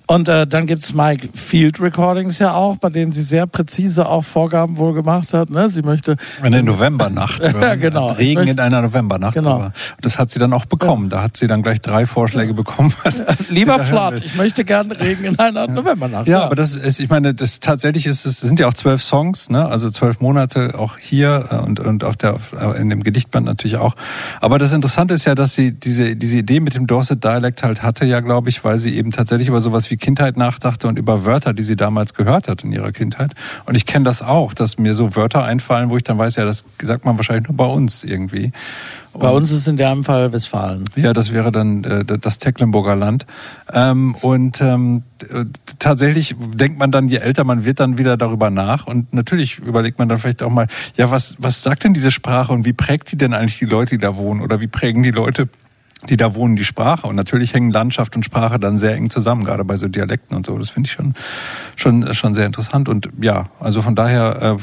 Und äh, dann gibt's Mike Field Recordings ja auch, bei denen sie sehr präzise auch Vorgaben wohl gemacht hat. Ne? Sie möchte Eine Novembernacht. Ja, genau. Regen möchte- in einer Novembernacht. Genau. Aber das hat sie dann auch bekommen. Da hat sie dann gleich drei Vorschläge bekommen. Was lieber Flat, ich möchte gerne Regen in einer Novembernacht. Ja, aber das ist, ich meine, das tatsächlich ist es, es sind ja auch zwölf Songs, ne? Also zwölf Monate auch hier äh, und und auf der äh, in dem Gedichtband natürlich auch. Aber das Interessante ist ja, dass sie diese diese Idee mit dem Dorset Dialect halt hatte, ja, glaube ich, weil sie eben tatsächlich über sowas wie Kindheit nachdachte und über Wörter, die sie damals gehört hat in ihrer Kindheit. Und ich kenne das auch, dass mir so Wörter einfallen, wo ich dann weiß, ja, das sagt man wahrscheinlich nur bei uns irgendwie. Bei uns ist in dem Fall Westfalen. Ja, das wäre dann äh, das Tecklenburger Land. Ähm, und ähm, t- tatsächlich denkt man dann, je älter man wird, dann wieder darüber nach. Und natürlich überlegt man dann vielleicht auch mal, ja, was, was sagt denn diese Sprache und wie prägt die denn eigentlich die Leute, die da wohnen? Oder wie prägen die Leute, die da wohnen, die Sprache? Und natürlich hängen Landschaft und Sprache dann sehr eng zusammen, gerade bei so Dialekten und so. Das finde ich schon, schon, schon sehr interessant. Und ja, also von daher äh,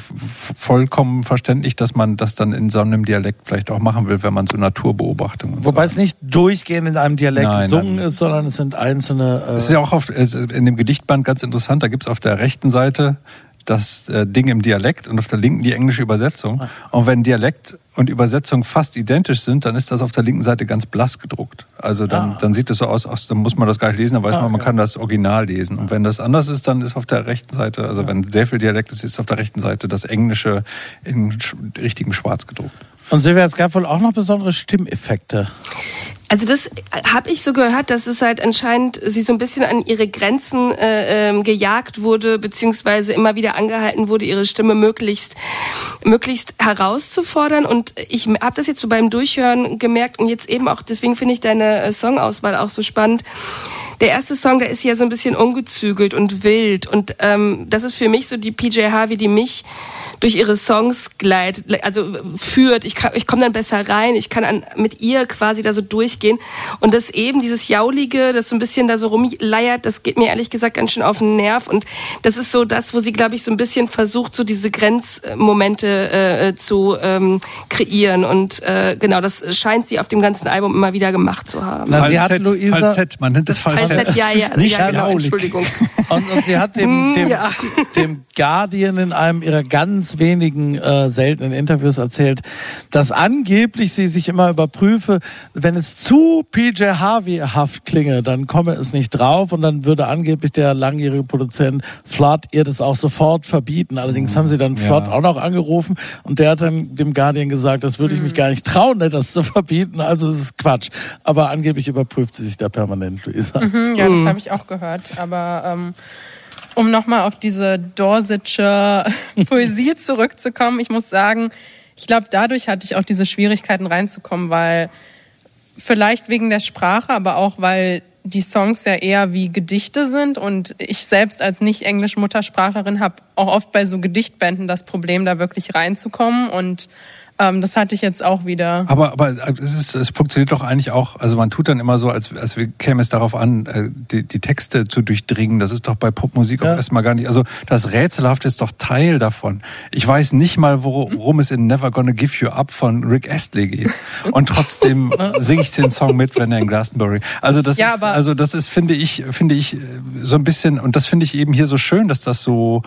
vollkommen verständlich, dass man das dann in so einem Dialekt vielleicht auch machen will, wenn man so Naturbeobachtungen und Wobei so es nicht durchgehend in einem Dialekt Nein, gesungen nein. ist, sondern es sind einzelne. Äh, Es ist ja auch auf, es in dem Gedichtband ganz interessant, da gibt's auf der rechten Seite das äh, Ding im Dialekt und auf der linken die englische Übersetzung. Und wenn Dialekt und Übersetzung fast identisch sind, dann ist das auf der linken Seite ganz blass gedruckt. Also dann, dann sieht es so aus, aus, dann muss man das gar nicht lesen, dann weiß man, man kann das Original lesen. Und wenn das anders ist, dann ist auf der rechten Seite, also wenn sehr viel Dialekt ist, ist auf der rechten Seite das Englische in sch richtigem Schwarz gedruckt. Und Silvia, es gab wohl auch noch besondere Stimmeffekte. Also das habe ich so gehört, dass es halt anscheinend sie so ein bisschen an ihre Grenzen äh, ähm, gejagt wurde, beziehungsweise immer wieder angehalten wurde, ihre Stimme möglichst möglichst herauszufordern. Und ich habe das jetzt so beim Durchhören gemerkt und jetzt eben auch, deswegen finde ich deine äh, Songauswahl auch so spannend. Der erste Song, der ist ja so ein bisschen ungezügelt und wild. Und ähm, das ist für mich so die PJ Harvey, die mich durch ihre Songs gleitet, also führt. Ich, kann- ich komme dann besser rein. Ich kann an, mit ihr quasi da so durchgehen. Und das eben, dieses Jaulige, das so ein bisschen da so rumleiert, das geht mir ehrlich gesagt ganz schön auf den Nerv. Und das ist so das, wo sie, glaube ich, so ein bisschen versucht, so diese Grenzmomente äh, zu ähm, kreieren. Und äh, genau, das scheint sie auf dem ganzen Album immer wieder gemacht zu haben. Na, sie hat Falsett, Luisa- Falsett, man nennt es Falsett. Falsett, ja, ja, Nicht ja, genau, jaulig. Entschuldigung. Und, und sie hat dem, dem, ja. dem Guardian in einem ihrer ganz wenigen äh, seltenen Interviews erzählt, dass angeblich sie sich immer überprüfe, wenn es zu PJ Harvey-haft klinge, dann komme es nicht drauf und dann würde angeblich der langjährige Produzent Flood ihr das auch sofort verbieten. Allerdings haben sie dann Flood Ja. auch noch angerufen und der hat dann dem Guardian gesagt, das würde ich mich gar nicht trauen, ne, das zu verbieten. Also es ist Quatsch. Aber angeblich überprüft sie sich da permanent, Luisa. Hm, Ja, das habe ich auch gehört. Aber ähm, um nochmal auf diese Dorsetsche Poesie zurückzukommen, ich muss sagen, ich glaube, dadurch hatte ich auch diese Schwierigkeiten reinzukommen, weil vielleicht wegen der Sprache, aber auch weil die Songs ja eher wie Gedichte sind und ich selbst als nicht englisch Muttersprachlerin habe auch oft bei so Gedichtbänden das Problem, da wirklich reinzukommen und ähm, das hatte ich jetzt auch wieder. Aber, aber es, ist, es funktioniert doch eigentlich auch, also man tut dann immer so, als, als wir- käme es darauf an, äh, die, die Texte zu durchdringen. Das ist doch bei Popmusik auch Ja. erstmal gar nicht. Also das Rätselhafte ist doch Teil davon. Ich weiß nicht mal, worum es in Never Gonna Give You Up von Rick Astley geht. Und trotzdem singe ich den Song mit, wenn er in Glastonbury. Also das Ja, ist, aber- also das ist, finde ich, finde ich, äh, so ein bisschen, und das finde ich eben hier so schön, dass das so,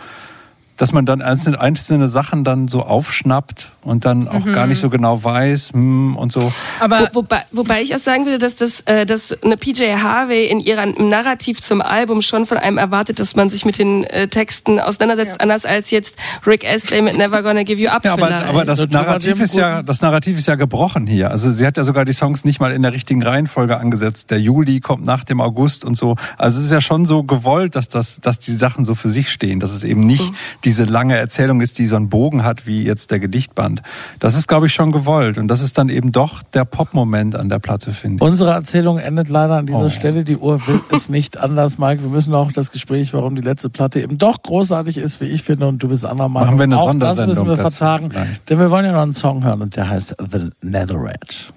dass man dann einzelne, einzelne Sachen dann so aufschnappt und dann auch gar nicht so genau weiß hm, und so. Aber Wo, wobei, wobei ich auch sagen würde, dass das, äh, dass eine PJ Harvey in ihrem Narrativ zum Album schon von einem erwartet, dass man sich mit den äh, Texten auseinandersetzt, anders als jetzt Rick Astley mit Never Gonna Give You Up Ja, aber, aber das Das Narrativ ist ja, das Narrativ ist ja gebrochen hier. Also sie hat ja sogar die Songs nicht mal in der richtigen Reihenfolge angesetzt. Der Juli kommt nach dem August und so. Also es ist ja schon so gewollt, dass das, dass die Sachen so für sich stehen, dass es eben nicht diese lange Erzählung ist, die so einen Bogen hat wie jetzt der Gedichtband. Und das ist, glaube ich, schon gewollt. Und das ist dann eben doch der Pop-Moment an der Platte, finde ich. Unsere Erzählung endet leider an dieser Oh. Stelle. Die Uhr will es nicht anders, Mike. Wir müssen auch das Gespräch, warum die letzte Platte eben doch großartig ist, wie ich finde, und du bist anderer Meinung. Machen wir eine auch Sondersendung Das müssen wir vertagen, vielleicht. denn wir wollen ja noch einen Song hören und der heißt The Nether Edge.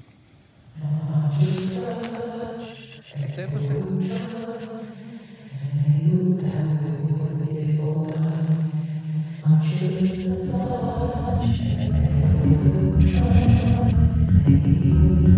Buds thank you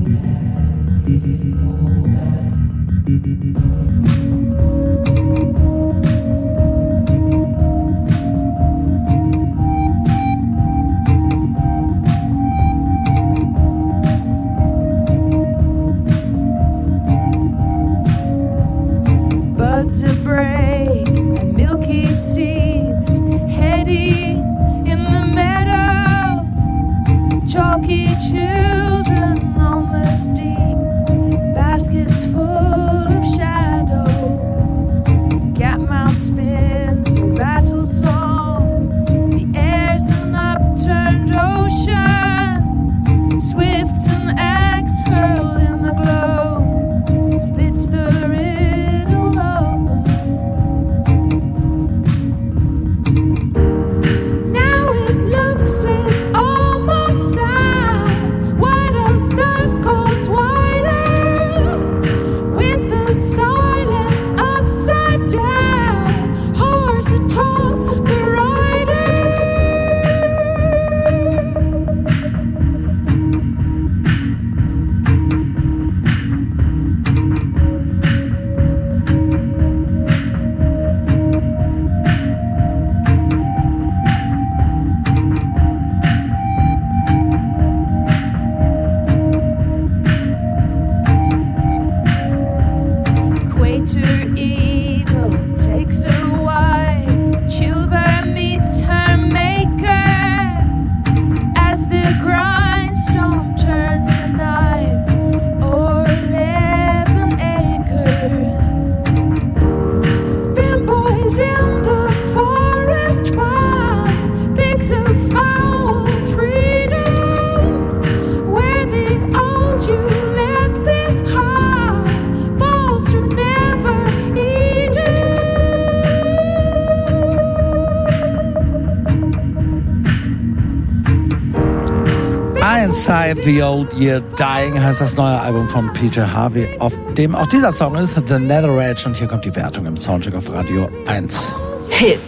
Inside the Old Year Dying heißt das neue Album von PJ Harvey, auf dem auch dieser Song ist, The Nether Edge. Und hier kommt die Wertung im Soundcheck auf Radio 1. Hit.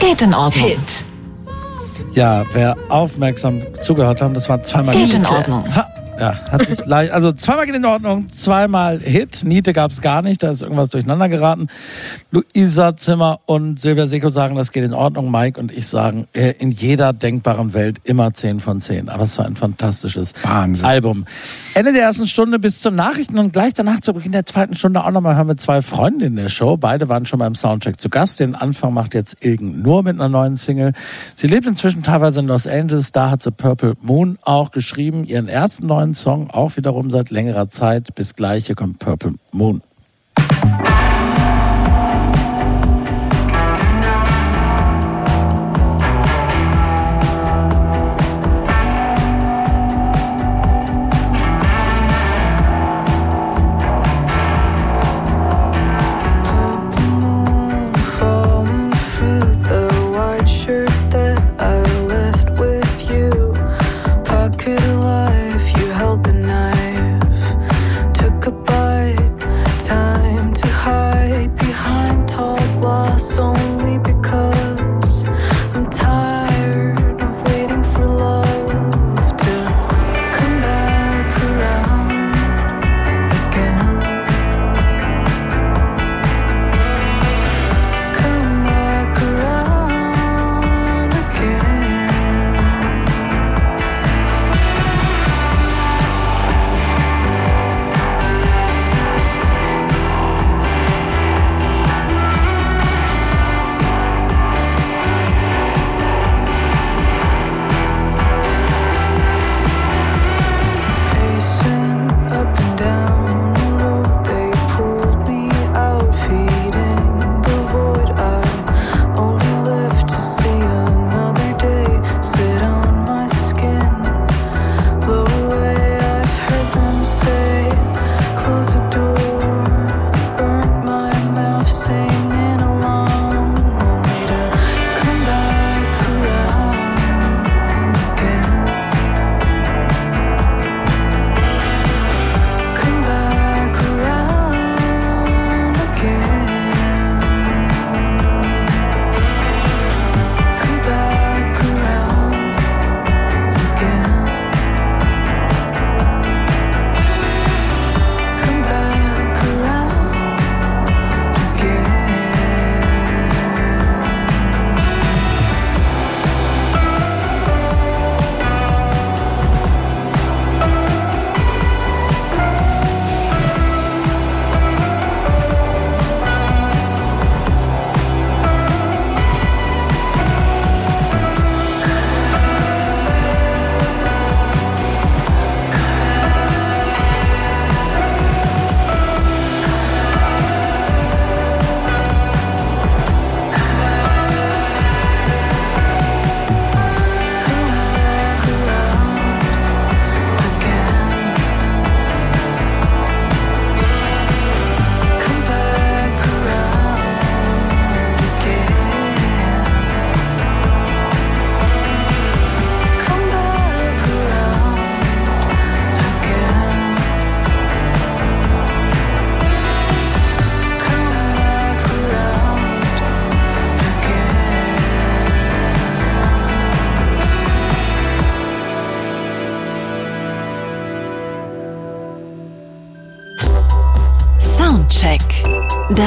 Geht in Ordnung. Hit. Ja, wer aufmerksam zugehört haben, das war zweimal Geht in. Ordnung. Ha, ja, hat sich leicht, also zweimal geht in Ordnung, zweimal Hit. Niete gab es gar nicht, da ist irgendwas durcheinander geraten. Luisa Zimmer und Silvia Seko sagen, das geht in Ordnung. Mike und ich sagen, äh, in jeder denkbaren Welt immer 10 von 10. Aber es war ein fantastisches Wahnsinn. Album. Ende der ersten Stunde bis zur Nachrichten und gleich danach zu Beginn der zweiten Stunde auch nochmal hören wir zwei Freunde in der Show. Beide waren schon beim Soundcheck zu Gast. Den Anfang macht jetzt Ilgen nur mit einer neuen Single. Sie lebt inzwischen teilweise in Los Angeles. Da hat sie Purple Moon auch geschrieben. Ihren ersten neuen Song auch wiederum seit längerer Zeit. Bis gleich, hier kommt Purple Moon.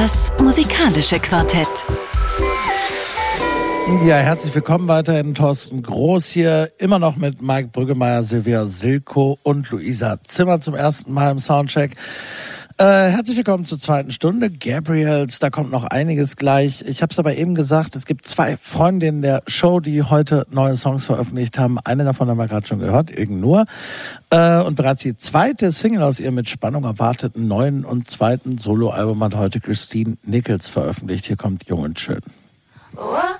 Das musikalische Quartett. Ja, herzlich willkommen weiterhin. Thorsten Groß hier, immer noch mit Mike Brüggemeier, Silvia Silko und Luisa Zimmer zum ersten Mal im Soundcheck. Äh, herzlich willkommen zur zweiten Stunde. Gabriels, da kommt noch einiges gleich. Ich habe es aber eben gesagt, es gibt zwei Freundinnen der Show, die heute neue Songs veröffentlicht haben. Eine davon haben wir gerade schon gehört, nur. Äh, und bereits die zweite Single aus ihrem mit Spannung erwarteten neuen und zweiten Soloalbum hat heute Christine Nichols veröffentlicht. Hier kommt Jung und Schön. Wenn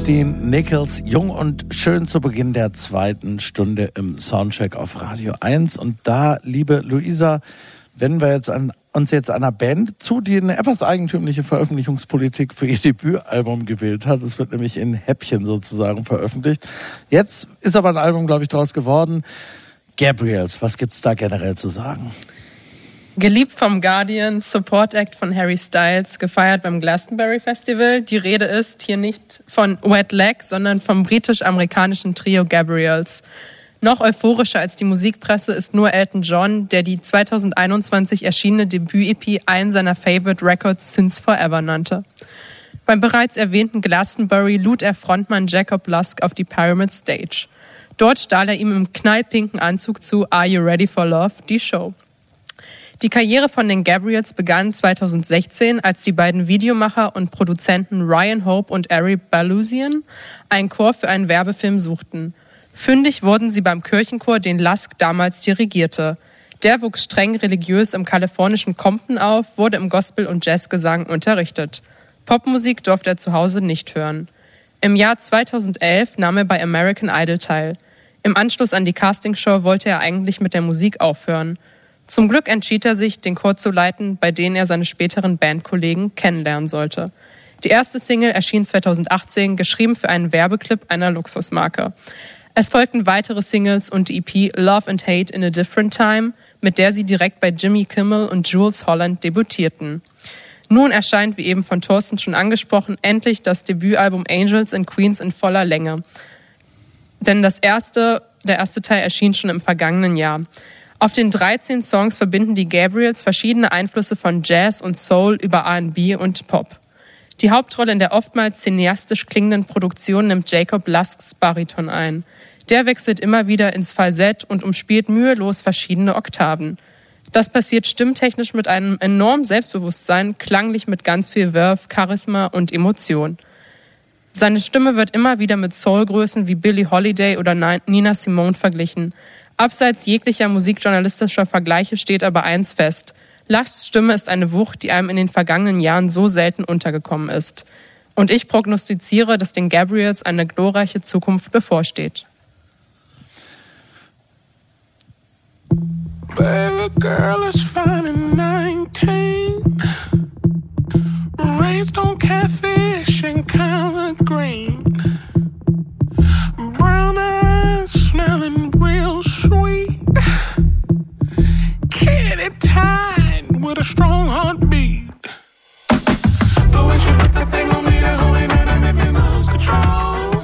Christine Nichols, jung und schön zu Beginn der zweiten Stunde im Soundcheck auf Radio 1. Und da, liebe Luisa, wenden wir jetzt an, uns jetzt einer Band zu, die eine etwas eigentümliche Veröffentlichungspolitik für ihr Debütalbum gewählt hat. Es wird nämlich in Häppchen sozusagen veröffentlicht. Jetzt ist aber ein Album, glaube ich, daraus geworden. Gabriels, was gibt's da generell zu sagen? Geliebt vom Guardian, Support Act von Harry Styles, gefeiert beim Glastonbury Festival. Die Rede ist hier nicht von Wet Leg, sondern vom britisch-amerikanischen Trio Gabriels. Noch euphorischer als die Musikpresse ist nur Elton John, der die 2021 erschienene Debüt-EP einen seiner Favorite Records Since Forever nannte. Beim bereits erwähnten Glastonbury lud er Frontmann Jacob Lusk auf die Pyramid Stage. Dort stahl er ihm im knallpinken Anzug zu Are You Ready for Love die Show. Die Karriere von den Gabriels begann 2016, als die beiden Videomacher und Produzenten Ryan Hope und Ari Balusian einen Chor für einen Werbefilm suchten. Fündig wurden sie beim Kirchenchor, den Lusk damals dirigierte. Der wuchs streng religiös im kalifornischen Compton auf, wurde im Gospel- und Jazzgesang unterrichtet. Popmusik durfte er zu Hause nicht hören. Im Jahr 2011 nahm er bei American Idol teil. Im Anschluss an die Castingshow wollte er eigentlich mit der Musik aufhören. Zum Glück entschied er sich, den Chor zu leiten, bei denen er seine späteren Bandkollegen kennenlernen sollte. Die erste Single erschien 2018, geschrieben für einen Werbeclip einer Luxusmarke. Es folgten weitere Singles und die EP Love and Hate in a Different Time, mit der sie direkt bei Jimmy Kimmel und Jules Holland debütierten. Nun erscheint, wie eben von Thorsten schon angesprochen, endlich das Debütalbum Angels and Queens in voller Länge. Denn das erste, der erste Teil erschien schon im vergangenen Jahr. Auf den 13 Songs verbinden die Gabriels verschiedene Einflüsse von Jazz und Soul über R&B und Pop. Die Hauptrolle in der oftmals cineastisch klingenden Produktion nimmt Jacob Lusks Bariton ein. Der wechselt immer wieder ins Falsett und umspielt mühelos verschiedene Oktaven. Das passiert stimmtechnisch mit einem enormen Selbstbewusstsein, klanglich mit ganz viel Verve, Charisma und Emotion. Seine Stimme wird immer wieder mit Soulgrößen wie Billie Holiday oder Nina Simone verglichen. Abseits jeglicher musikjournalistischer Vergleiche steht aber eins fest. Lachs Stimme ist eine Wucht, die einem in den vergangenen Jahren so selten untergekommen ist. Und ich prognostiziere, dass den Gabriels eine glorreiche Zukunft bevorsteht. Baby girl is fine at 19. Raised on catfish and collard green. Brown eyes smelling real sweet. Kitty tied with a strong heartbeat. The way she put that thing on me, that holy man, that make me lose control.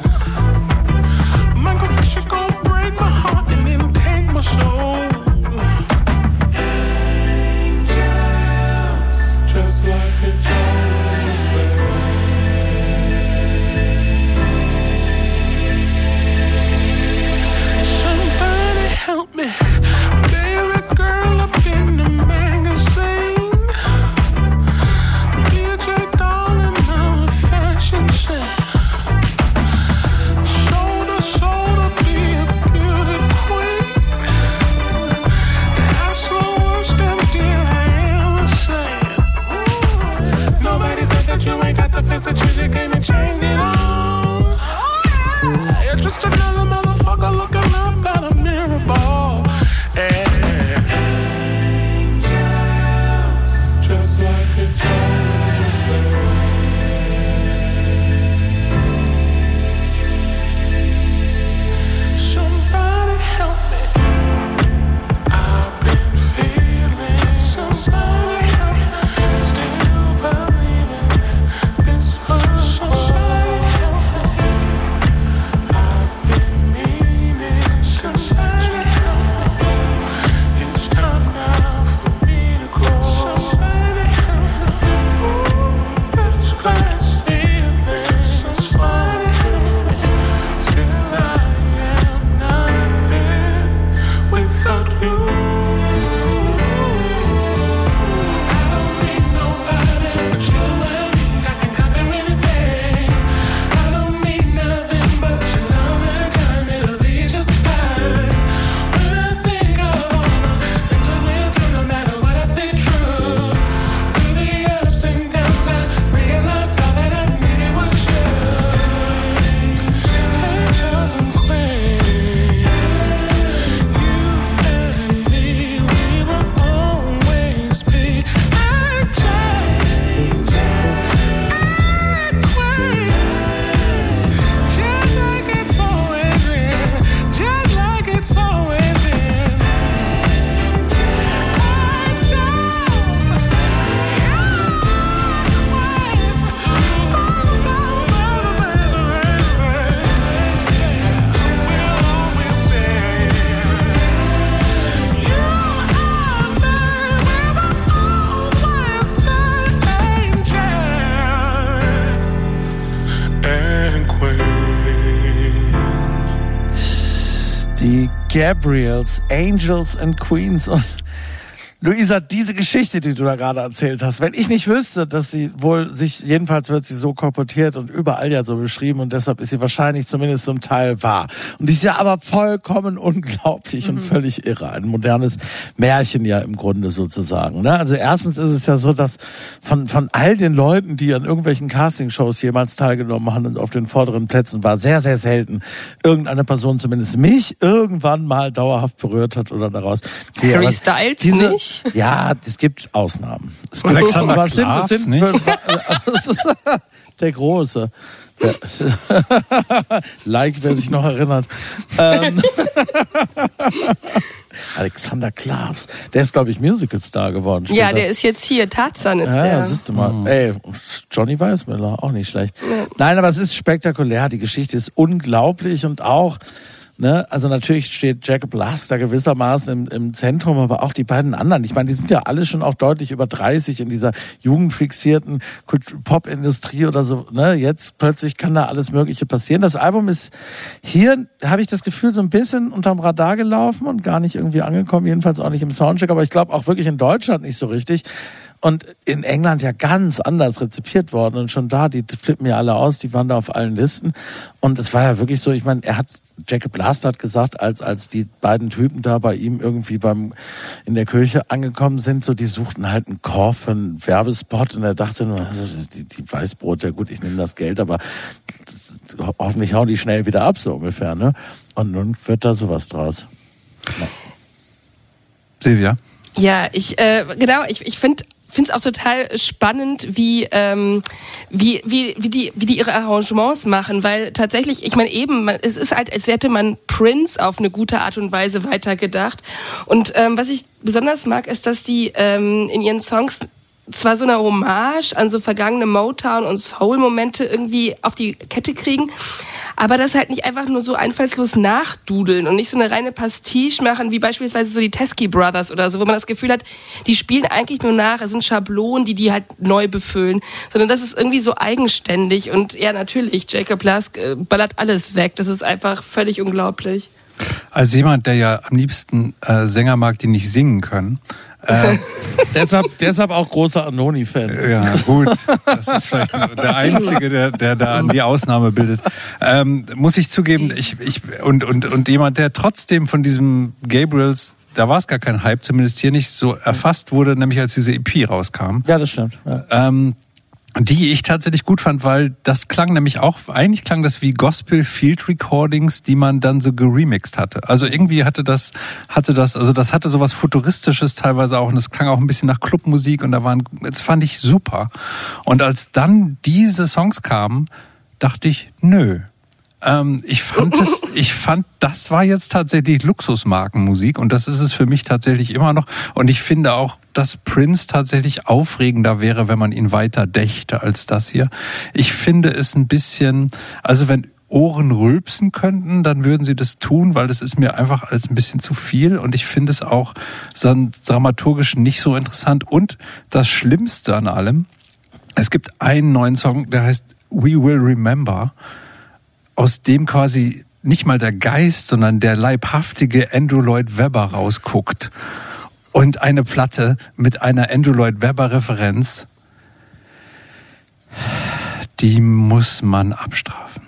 Gabriels, Angels and Queens und Luisa, diese Geschichte, die du da gerade erzählt hast, wenn ich nicht wüsste, dass sie wohl sich, jedenfalls wird sie so kolportiert und überall ja so beschrieben und deshalb ist sie wahrscheinlich zumindest zum Teil wahr. Und die ist ja aber vollkommen unglaublich und völlig irre. Ein modernes Märchen ja im Grunde sozusagen. Ne? Also erstens ist es ja so, dass von, von all den Leuten, die an irgendwelchen Castingshows jemals teilgenommen haben und auf den vorderen Plätzen war, sehr, sehr selten irgendeine Person zumindest mich irgendwann mal dauerhaft berührt hat oder daraus. Okay, Harry Styles diese, nicht? Ja, es gibt Ausnahmen. Es gibt, Alexander aber es sind, sind, ist der Große. Der, like, wer sich noch erinnert. Ähm, Alexander Klavs. Der ist, glaube ich, Musical-Star geworden. Ja, später. der ist jetzt hier. Tarzan ist Ja, der. ja, siehst du mal. Ey, Johnny Weissmüller, auch nicht schlecht. Nein, aber es ist spektakulär. Die Geschichte ist unglaublich und auch, ne, also natürlich steht Jacob Last da gewissermaßen im, im Zentrum, aber auch die beiden anderen. Ich meine, die sind ja alle schon auch deutlich über 30 in dieser jugendfixierten Pop-Industrie oder so. Ne? Jetzt plötzlich kann da alles Mögliche passieren. Das Album ist hier, habe ich das Gefühl, so ein bisschen unterm Radar gelaufen und gar nicht irgendwie angekommen, jedenfalls auch nicht im Soundcheck, aber ich glaube auch wirklich in Deutschland nicht so richtig. Und in England ja ganz anders rezipiert worden. Und schon da, die flippen ja alle aus, die waren da auf allen Listen. Und es war ja wirklich so, ich meine, er hat, Jacob Last hat gesagt, als, als die beiden Typen da bei ihm irgendwie beim, in der Kirche angekommen sind, so, die suchten halt einen Korb für einen Werbespot. Und er dachte nur, also, die, die Weißbrot, ja gut, ich nehme das Geld, aber das- hoffentlich hauen die schnell wieder ab, so ungefähr, ne? Und nun wird da sowas draus. Silvia? Ja, ich äh, genau, ich, ich finde finde es auch total spannend, wie, ähm, wie, wie, wie, die, wie die ihre Arrangements machen, weil tatsächlich, ich meine eben, man, es ist halt, als hätte man Prince auf eine gute Art und Weise weitergedacht. Und ähm, was ich besonders mag, ist, dass die ähm, in ihren Songs zwar so eine Hommage an so vergangene Motown und Soul-Momente irgendwie auf die Kette kriegen, aber das halt nicht einfach nur so einfallslos nachdudeln und nicht so eine reine Pastiche machen, wie beispielsweise so die Teskey Brothers oder so, wo man das Gefühl hat, die spielen eigentlich nur nach, es sind Schablonen, die die halt neu befüllen, sondern das ist irgendwie so eigenständig und ja, natürlich, Jacob Lask äh, ballert alles weg, das ist einfach völlig unglaublich. Als jemand, der ja am liebsten äh, Sänger mag, die nicht singen können. Äh, deshalb, deshalb auch großer Anoni-Fan. ja, gut. Das ist vielleicht der Einzige, der, der da die Ausnahme bildet. Ähm, muss ich zugeben, ich, ich, und, und, und jemand, der trotzdem von diesem Gabriels, da war es gar kein Hype, zumindest hier nicht so erfasst wurde, nämlich als diese EP rauskam. Ja, das stimmt. Ja. Ähm, die ich tatsächlich gut fand, weil das klang nämlich auch, eigentlich klang das wie Gospel Field Recordings, die man dann so geremixed hatte. Also irgendwie hatte das, hatte das, also das hatte sowas Futuristisches teilweise auch und es klang auch ein bisschen nach Clubmusik und da waren, das fand ich super. Und als dann diese Songs kamen, dachte ich, nö. Ähm, ich fand es, ich fand, das war jetzt tatsächlich Luxusmarkenmusik und das ist es für mich tatsächlich immer noch. Und ich finde auch, dass Prince tatsächlich aufregender wäre, wenn man ihn weiter dächte als das hier. Ich finde es ein bisschen, also wenn Ohren rülpsen könnten, dann würden sie das tun, weil das ist mir einfach alles ein bisschen zu viel und ich finde es auch so dramaturgisch nicht so interessant. Und das Schlimmste an allem, es gibt einen neuen Song, der heißt We Will Remember aus dem quasi nicht mal der Geist, sondern der leibhaftige Andrew Lloyd Webber rausguckt. Und eine Platte mit einer Andrew Lloyd Webber Referenz, die muss man abstrafen.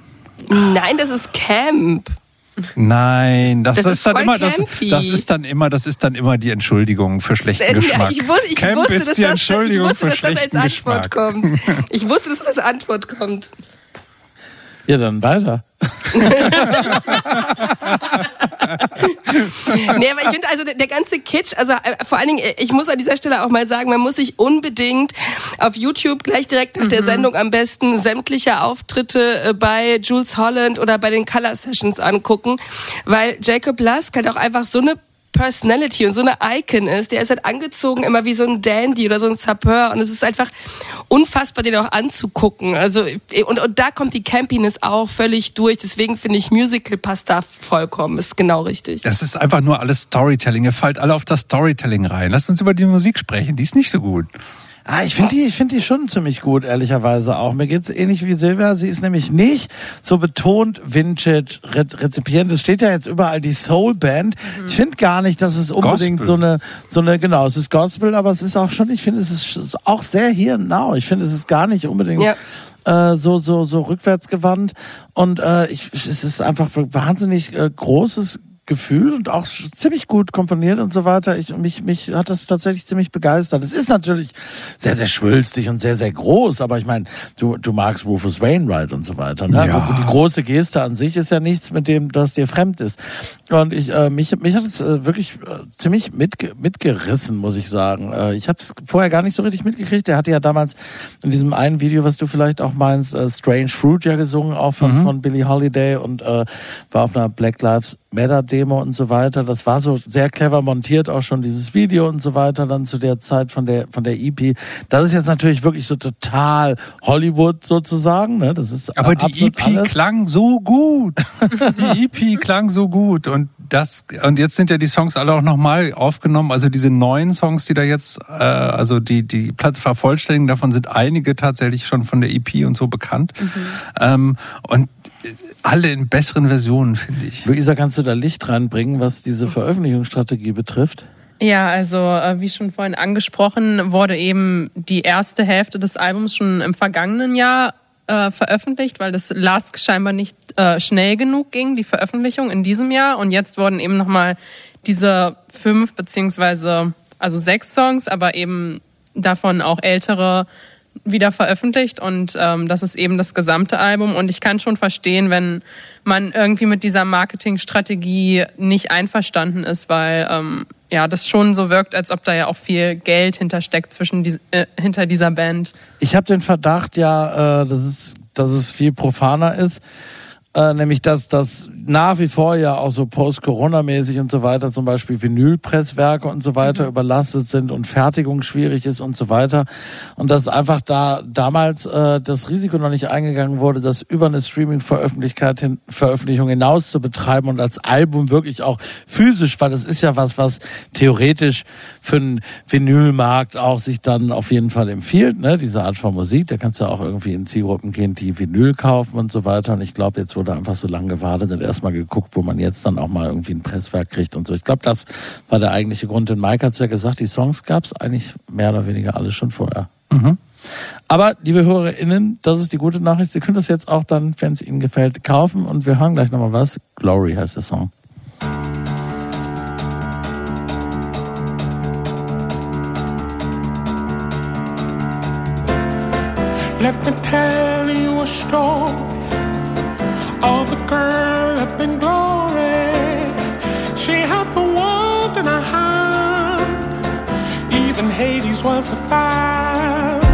Nein, das ist Camp. Nein, das, Das ist, ist dann immer das, das ist dann immer das ist dann immer die Entschuldigung für schlechten Äh, Geschmack. Ich, wus ich Camp wusste, ist die das, ich Entschuldigung wusste, für dass das als schlechten Antwort Geschmack. kommt. Ich wusste, dass das als Antwort kommt. Ja, dann weiter. Nee, aber ich finde also der, ganze Kitsch, also äh, vor allen Dingen, äh, ich muss an dieser Stelle auch mal sagen, man muss sich unbedingt auf YouTube gleich direkt nach der Sendung am besten sämtliche Auftritte äh, bei Jules Holland oder bei den Color Sessions angucken, weil Jacob Lusk halt auch einfach so eine Personality und so eine Icon ist. Der ist halt angezogen immer wie so ein Dandy oder so ein Sapeur und es ist einfach unfassbar, den auch anzugucken. Also und, und da kommt die Campiness auch völlig durch. Deswegen finde ich Musical passt da vollkommen. Ist genau richtig. Das ist einfach nur alles Storytelling. Ihr fallt alle auf das Storytelling rein. Lasst uns über die Musik sprechen. Die ist nicht so gut. Ah, ich finde die, ich finde die schon ziemlich gut, ehrlicherweise auch. Mir geht's ähnlich wie Silvia. Sie ist nämlich nicht so betont Vintage Re Rezipient. Es steht ja jetzt überall die Soul Band. Ich finde gar nicht, dass es unbedingt Gospel. so eine, so eine, genau, es ist Gospel, aber es ist auch schon, ich finde, es ist auch sehr hier und now. Ich finde, es ist gar nicht unbedingt Ja. äh, so, so, so rückwärtsgewandt. Und äh, ich, es ist einfach ein wahnsinnig äh, großes Gefühl und auch ziemlich gut komponiert und so weiter. Ich, mich, mich hat das tatsächlich ziemlich begeistert. Es ist natürlich sehr, sehr schwülstig und sehr, sehr groß, aber ich meine, du, du magst Rufus Wainwright und so weiter. Ne? Ja. Also die große Geste an sich ist ja nichts, mit dem das dir fremd ist. Und ich, äh, mich, mich hat es äh, wirklich äh, ziemlich mitge mitgerissen, muss ich sagen. Äh, ich habe es vorher gar nicht so richtig mitgekriegt. Der hatte ja damals in diesem einen Video, was du vielleicht auch meinst, äh, Strange Fruit ja gesungen, auch von, von Billie Holiday und äh, war auf einer Black Lives Matter Demo und so weiter. Das war so sehr clever montiert, auch schon dieses Video und so weiter, dann zu der Zeit von der, von der EP. Das ist jetzt natürlich wirklich so total Hollywood sozusagen, ne? Das ist Aber die EP alles. klang so gut. Die EP klang so gut und das und jetzt sind ja die Songs alle auch nochmal aufgenommen. Also diese neuen Songs, die da jetzt, äh, also die die Platte vervollständigen, davon sind einige tatsächlich schon von der EP und so bekannt. Ähm, und alle in besseren Versionen finde ich. Luisa, kannst du da Licht reinbringen, was diese Veröffentlichungsstrategie betrifft? Ja, also äh, wie schon vorhin angesprochen, wurde eben die erste Hälfte des Albums schon im vergangenen Jahr äh, veröffentlicht, weil das Last scheinbar nicht äh, schnell genug ging, die Veröffentlichung in diesem Jahr. Und jetzt wurden eben nochmal diese fünf beziehungsweise also sechs Songs, aber eben davon auch ältere wieder veröffentlicht und ähm, das ist eben das gesamte Album und ich kann schon verstehen, wenn man irgendwie mit dieser Marketingstrategie nicht einverstanden ist, weil ähm, ja das schon so wirkt, als ob da ja auch viel Geld hintersteckt zwischen die, äh, hinter dieser Band. Ich habe den Verdacht ja, äh, dass, es, dass es viel profaner ist. Äh, nämlich, dass das nach wie vor ja auch so post-Corona-mäßig und so weiter, zum Beispiel Vinylpresswerke und so weiter überlastet sind und Fertigung schwierig ist und so weiter. Und dass einfach da damals äh, das Risiko noch nicht eingegangen wurde, das über eine Streaming-Veröffentlichkeit hin, Veröffentlichung hinaus zu betreiben und als Album wirklich auch physisch, weil das ist ja was, was theoretisch für einen Vinylmarkt auch sich dann auf jeden Fall empfiehlt, ne? diese Art von Musik. Da kannst du auch irgendwie in Zielgruppen gehen, die Vinyl kaufen und so weiter. Und ich glaube, jetzt wurde einfach so lange gewartet und erstmal geguckt, wo man jetzt dann auch mal irgendwie ein Presswerk kriegt und so. Ich glaube, das war der eigentliche Grund. Denn Mike hat ja gesagt, die Songs gab es eigentlich mehr oder weniger alle schon vorher. Aber, liebe HörerInnen, das ist die gute Nachricht. Sie können das jetzt auch dann, wenn es Ihnen gefällt, kaufen. Und wir hören gleich nochmal was. Glory heißt der Song. Let me tell you a story of the girl up in glory. She had the world in her hand, even Hades was a fan.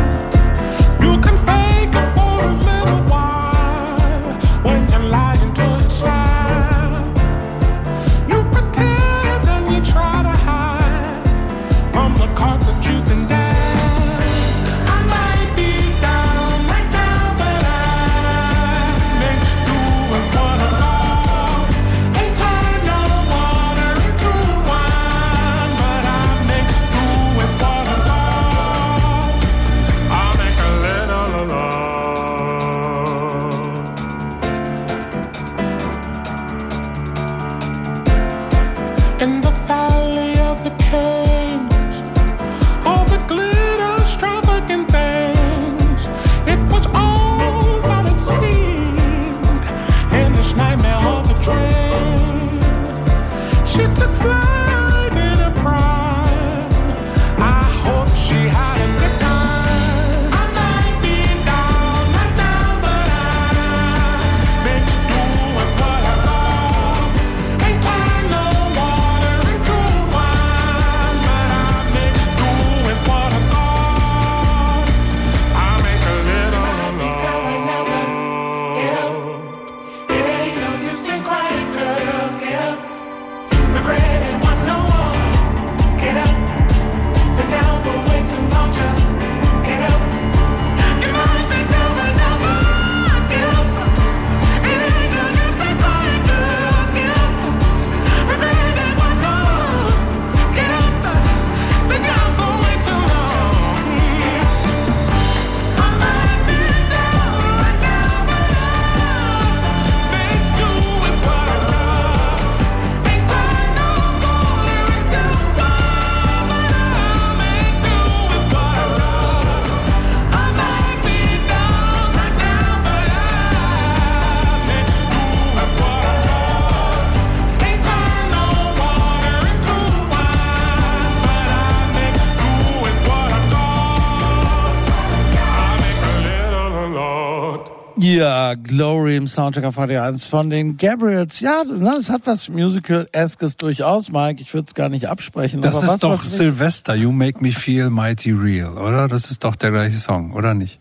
Glory im Soundtrack auf Radio 1 von den Gabriels. Ja, das, hat was Musical-eskes durchaus, Mike. Ich würde es gar nicht absprechen. Das aber ist was, doch was Silvester, You Make Me Feel Mighty Real, oder? Das ist doch der gleiche Song, oder nicht?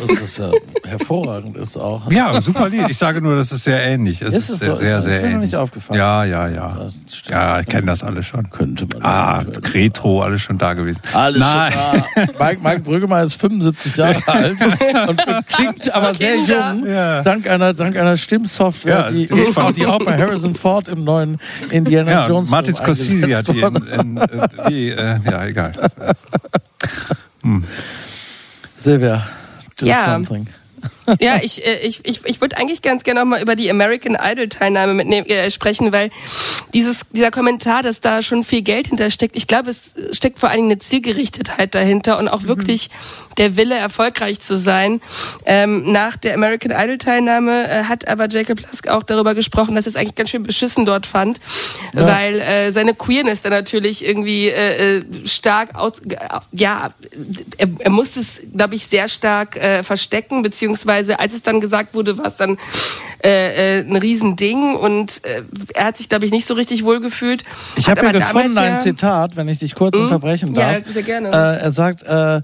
Das ist ja hervorragend ist auch. Ja, super Lied. Ich sage nur, das ist sehr ähnlich. Es Ist ist, es sehr, so? sehr, Ist sehr ist mir noch ähnlich. nicht aufgefallen. Ja, ja, ja. Ja, ich kenne das alle schon. Könnte man. Ah, Retro, alles schon da gewesen. Alles Nein. schon da. Mike, Mike Brüggemann ist 75 Jahre alt und klingt aber sehr jung. Ja. Dank einer, dank einer Stimmsoftware, Ja, die, die auch bei Harrison Ford im neuen Indiana Ja, Jones Martin Scorsese hat die, in, in, äh, die äh, ja, egal. Silvia, do Ja. something. Ja, ich, äh, ich, ich, ich würde eigentlich ganz gerne noch mal über die American Idol Teilnahme mitnehmen, äh, sprechen, weil dieses, dieser Kommentar, dass da schon viel Geld hintersteckt, ich glaube, es steckt vor allen Dingen eine Zielgerichtetheit dahinter und auch wirklich der Wille, erfolgreich zu sein. Ähm, nach der American Idol Teilnahme äh, hat aber Jacob Lusk auch darüber gesprochen, dass er es eigentlich ganz schön beschissen dort fand, weil äh, seine Queerness dann natürlich irgendwie äh, äh, stark aus, ja, er, er musste es, glaube ich, sehr stark äh, verstecken, beziehungsweise als es dann gesagt wurde, war es dann äh, äh, ein Riesending und äh, er hat sich, glaube ich, nicht so richtig wohl gefühlt. Ich habe hier gefunden ein ja- Zitat, wenn ich dich kurz unterbrechen Ja, darf. sehr gerne. Äh, er sagt, äh,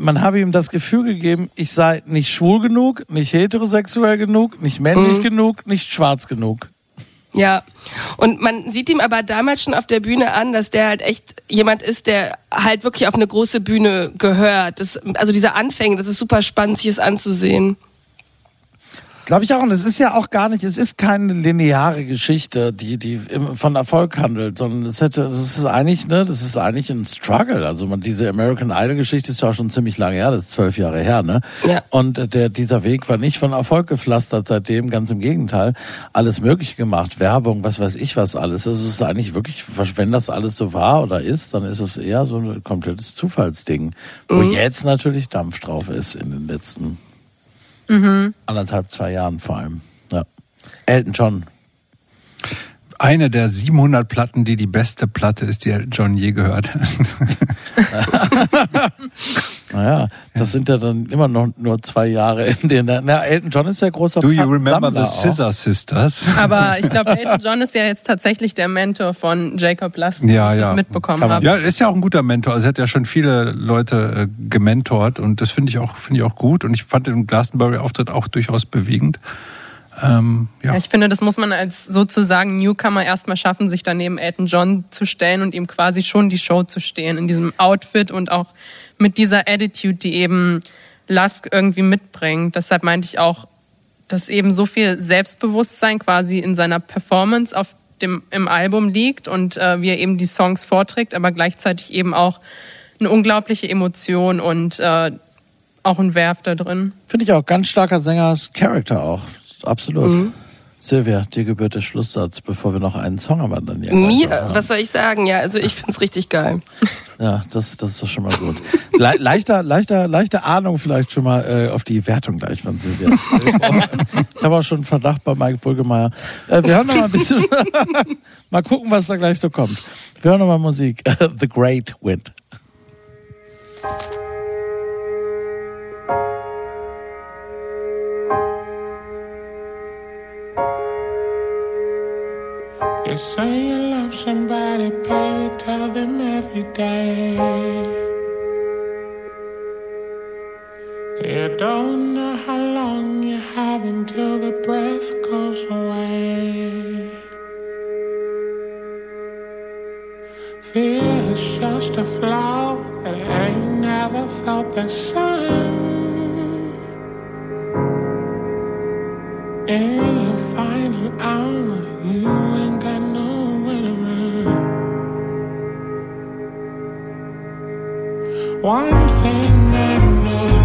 man habe ihm das Gefühl gegeben, ich sei nicht schwul genug, nicht heterosexuell genug, nicht männlich Mhm. genug, nicht schwarz genug. Ja, und man sieht ihm aber damals schon auf der Bühne an, dass der halt echt jemand ist, der halt wirklich auf eine große Bühne gehört. Das, also diese Anfänge, das ist super spannend, sich es anzusehen. Glaube ich auch. Und es ist ja auch gar nicht, es ist keine lineare Geschichte, die, die von Erfolg handelt, sondern es hätte, das ist eigentlich, ne, das ist eigentlich ein Struggle. Also man, diese American Idol Geschichte ist ja auch schon ziemlich lange her, das ist zwölf Jahre her, ne? Ja. Und der, dieser Weg war nicht von Erfolg gepflastert seitdem, ganz im Gegenteil. Alles Mögliche gemacht, Werbung, was weiß ich was alles. Es ist eigentlich wirklich, wenn das alles so war oder ist, dann ist es eher so ein komplettes Zufallsding. Wo jetzt natürlich Dampf drauf ist in den letzten anderthalb, zwei Jahren vor allem. Ja. Elton John. Eine der 700 Platten, die die beste Platte ist, die Elton John je gehört hat. Naja, das sind ja dann immer noch nur zwei Jahre, in denen er, na, Elton John ist ja großer Do you remember Sammler the Scissor Sisters? Aber ich glaube, Elton John ist ja jetzt tatsächlich der Mentor von Jacob Lust, Ja, wie ich ja. das mitbekommen habe. Ja, er ist ja auch ein guter Mentor. Also er hat ja schon viele Leute äh, gementort und das finde ich auch finde ich auch gut und ich fand den Glastonbury-Auftritt auch durchaus bewegend. Ähm, ja. Ja, ich finde, das muss man als sozusagen Newcomer erstmal schaffen, sich daneben Elton John zu stellen und ihm quasi schon die Show zu stehen in diesem Outfit und auch mit dieser Attitude, die eben Lusk irgendwie mitbringt. Deshalb meinte ich auch, dass eben so viel Selbstbewusstsein quasi in seiner Performance auf dem, im Album liegt und äh, wie er eben die Songs vorträgt, aber gleichzeitig eben auch eine unglaubliche Emotion und äh, auch ein Werf da drin. Finde ich auch ganz starker Sängers Charakter auch. Absolut. Mhm. Silvia, dir gebührt der Schlusssatz, bevor wir noch einen Song haben. Dann ja gleich noch Mir, haben. was soll ich sagen? Ja, also ich find's richtig geil. Ja, das, das ist doch schon mal gut. Le leichter, leichter, leichte Ahnung vielleicht schon mal äh, auf die Wertung gleich von Silvia. ich habe auch schon einen Verdacht bei Mike Brüggemeier. Äh, wir hören noch mal ein bisschen. mal gucken, was da gleich so kommt. Wir hören noch mal Musik. The Great Wind. You say you love somebody, baby, tell them every day. You don't know how long you have until the breath goes away. Fear is just a flaw that ain't never felt the sun. In your final hour, you ain't got nowhere. One thing I know,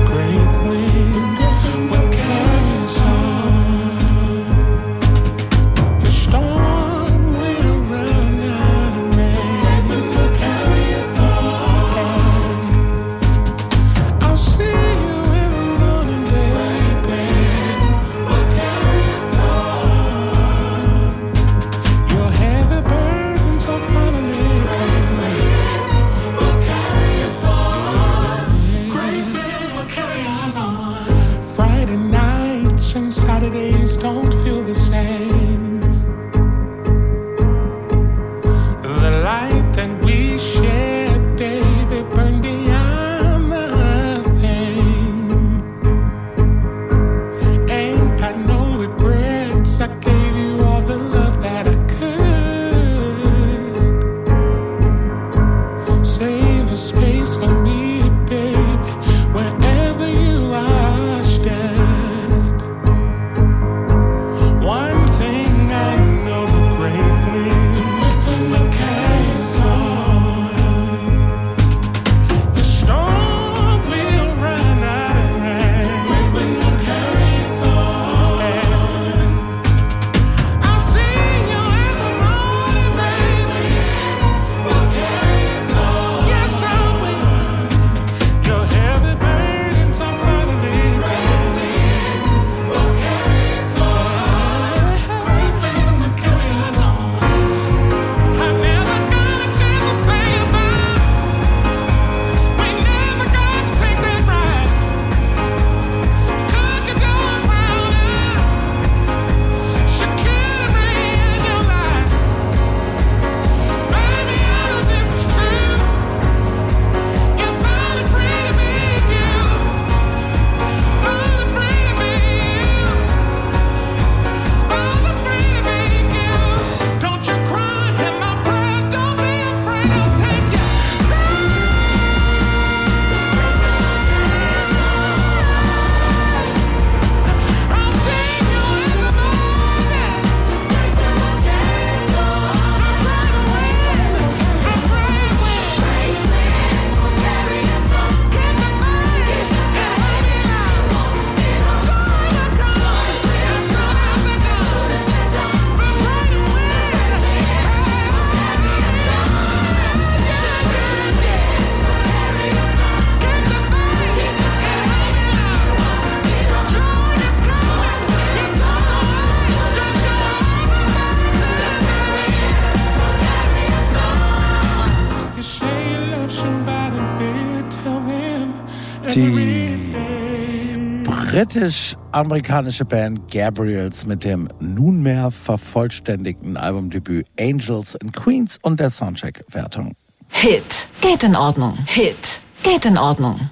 britisch-amerikanische Band Gabriels mit dem nunmehr vervollständigten Albumdebüt Angels and Queens und der Soundcheck-Wertung. Hit. Geht in Ordnung. Hit. Geht in Ordnung.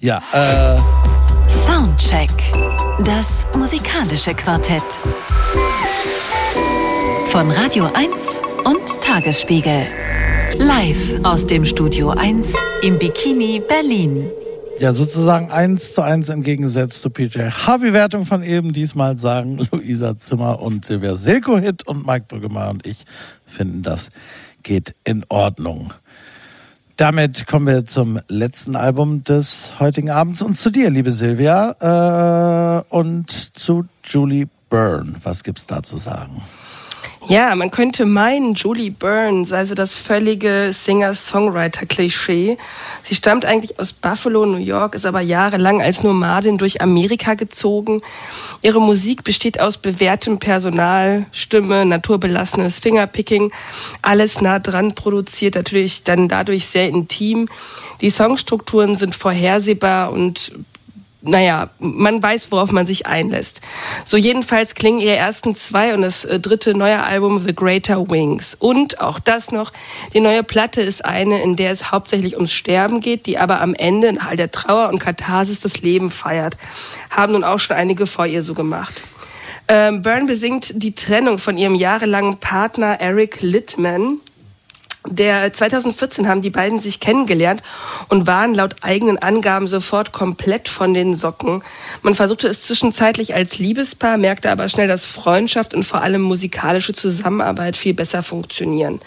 Ja, äh, Soundcheck. Das musikalische Quartett. Von Radio 1 und Tagesspiegel. Live aus dem Studio 1 im Bikini Berlin. Ja, sozusagen eins zu eins entgegengesetzt zu PJ Harvey-Wertung von eben. Diesmal sagen Luisa Zimmer und Silvia Silko-Hit und Mike Brüggemeier und ich finden, das geht in Ordnung. Damit kommen wir zum letzten Album des heutigen Abends und zu dir, liebe Silvia, äh, und zu Julie Byrne. Was gibt's da zu sagen? Ja, man könnte meinen, Julie Byrne sei so das völlige Singer-Songwriter-Klischee. Sie stammt eigentlich aus Buffalo, New York, ist aber jahrelang als Nomadin durch Amerika gezogen. Ihre Musik besteht aus bewährtem Personal, Stimme, naturbelassenes Fingerpicking, alles nah dran produziert, natürlich dann dadurch sehr intim. Die Songstrukturen sind vorhersehbar und naja, man weiß, worauf man sich einlässt. So jedenfalls klingen ihre ersten zwei und das äh, dritte neue Album The Greater Wings. Und auch das noch, die neue Platte ist eine, in der es hauptsächlich ums Sterben geht, die aber am Ende in all der Trauer und Katharsis das Leben feiert. Haben nun auch schon einige vor ihr so gemacht. Ähm, Byrne besingt die Trennung von ihrem jahrelangen Partner Eric Littman. Der 2014 haben die beiden sich kennengelernt und waren laut eigenen Angaben sofort komplett von den Socken. Man versuchte es zwischenzeitlich als Liebespaar, merkte aber schnell, dass Freundschaft und vor allem musikalische Zusammenarbeit viel besser funktionieren.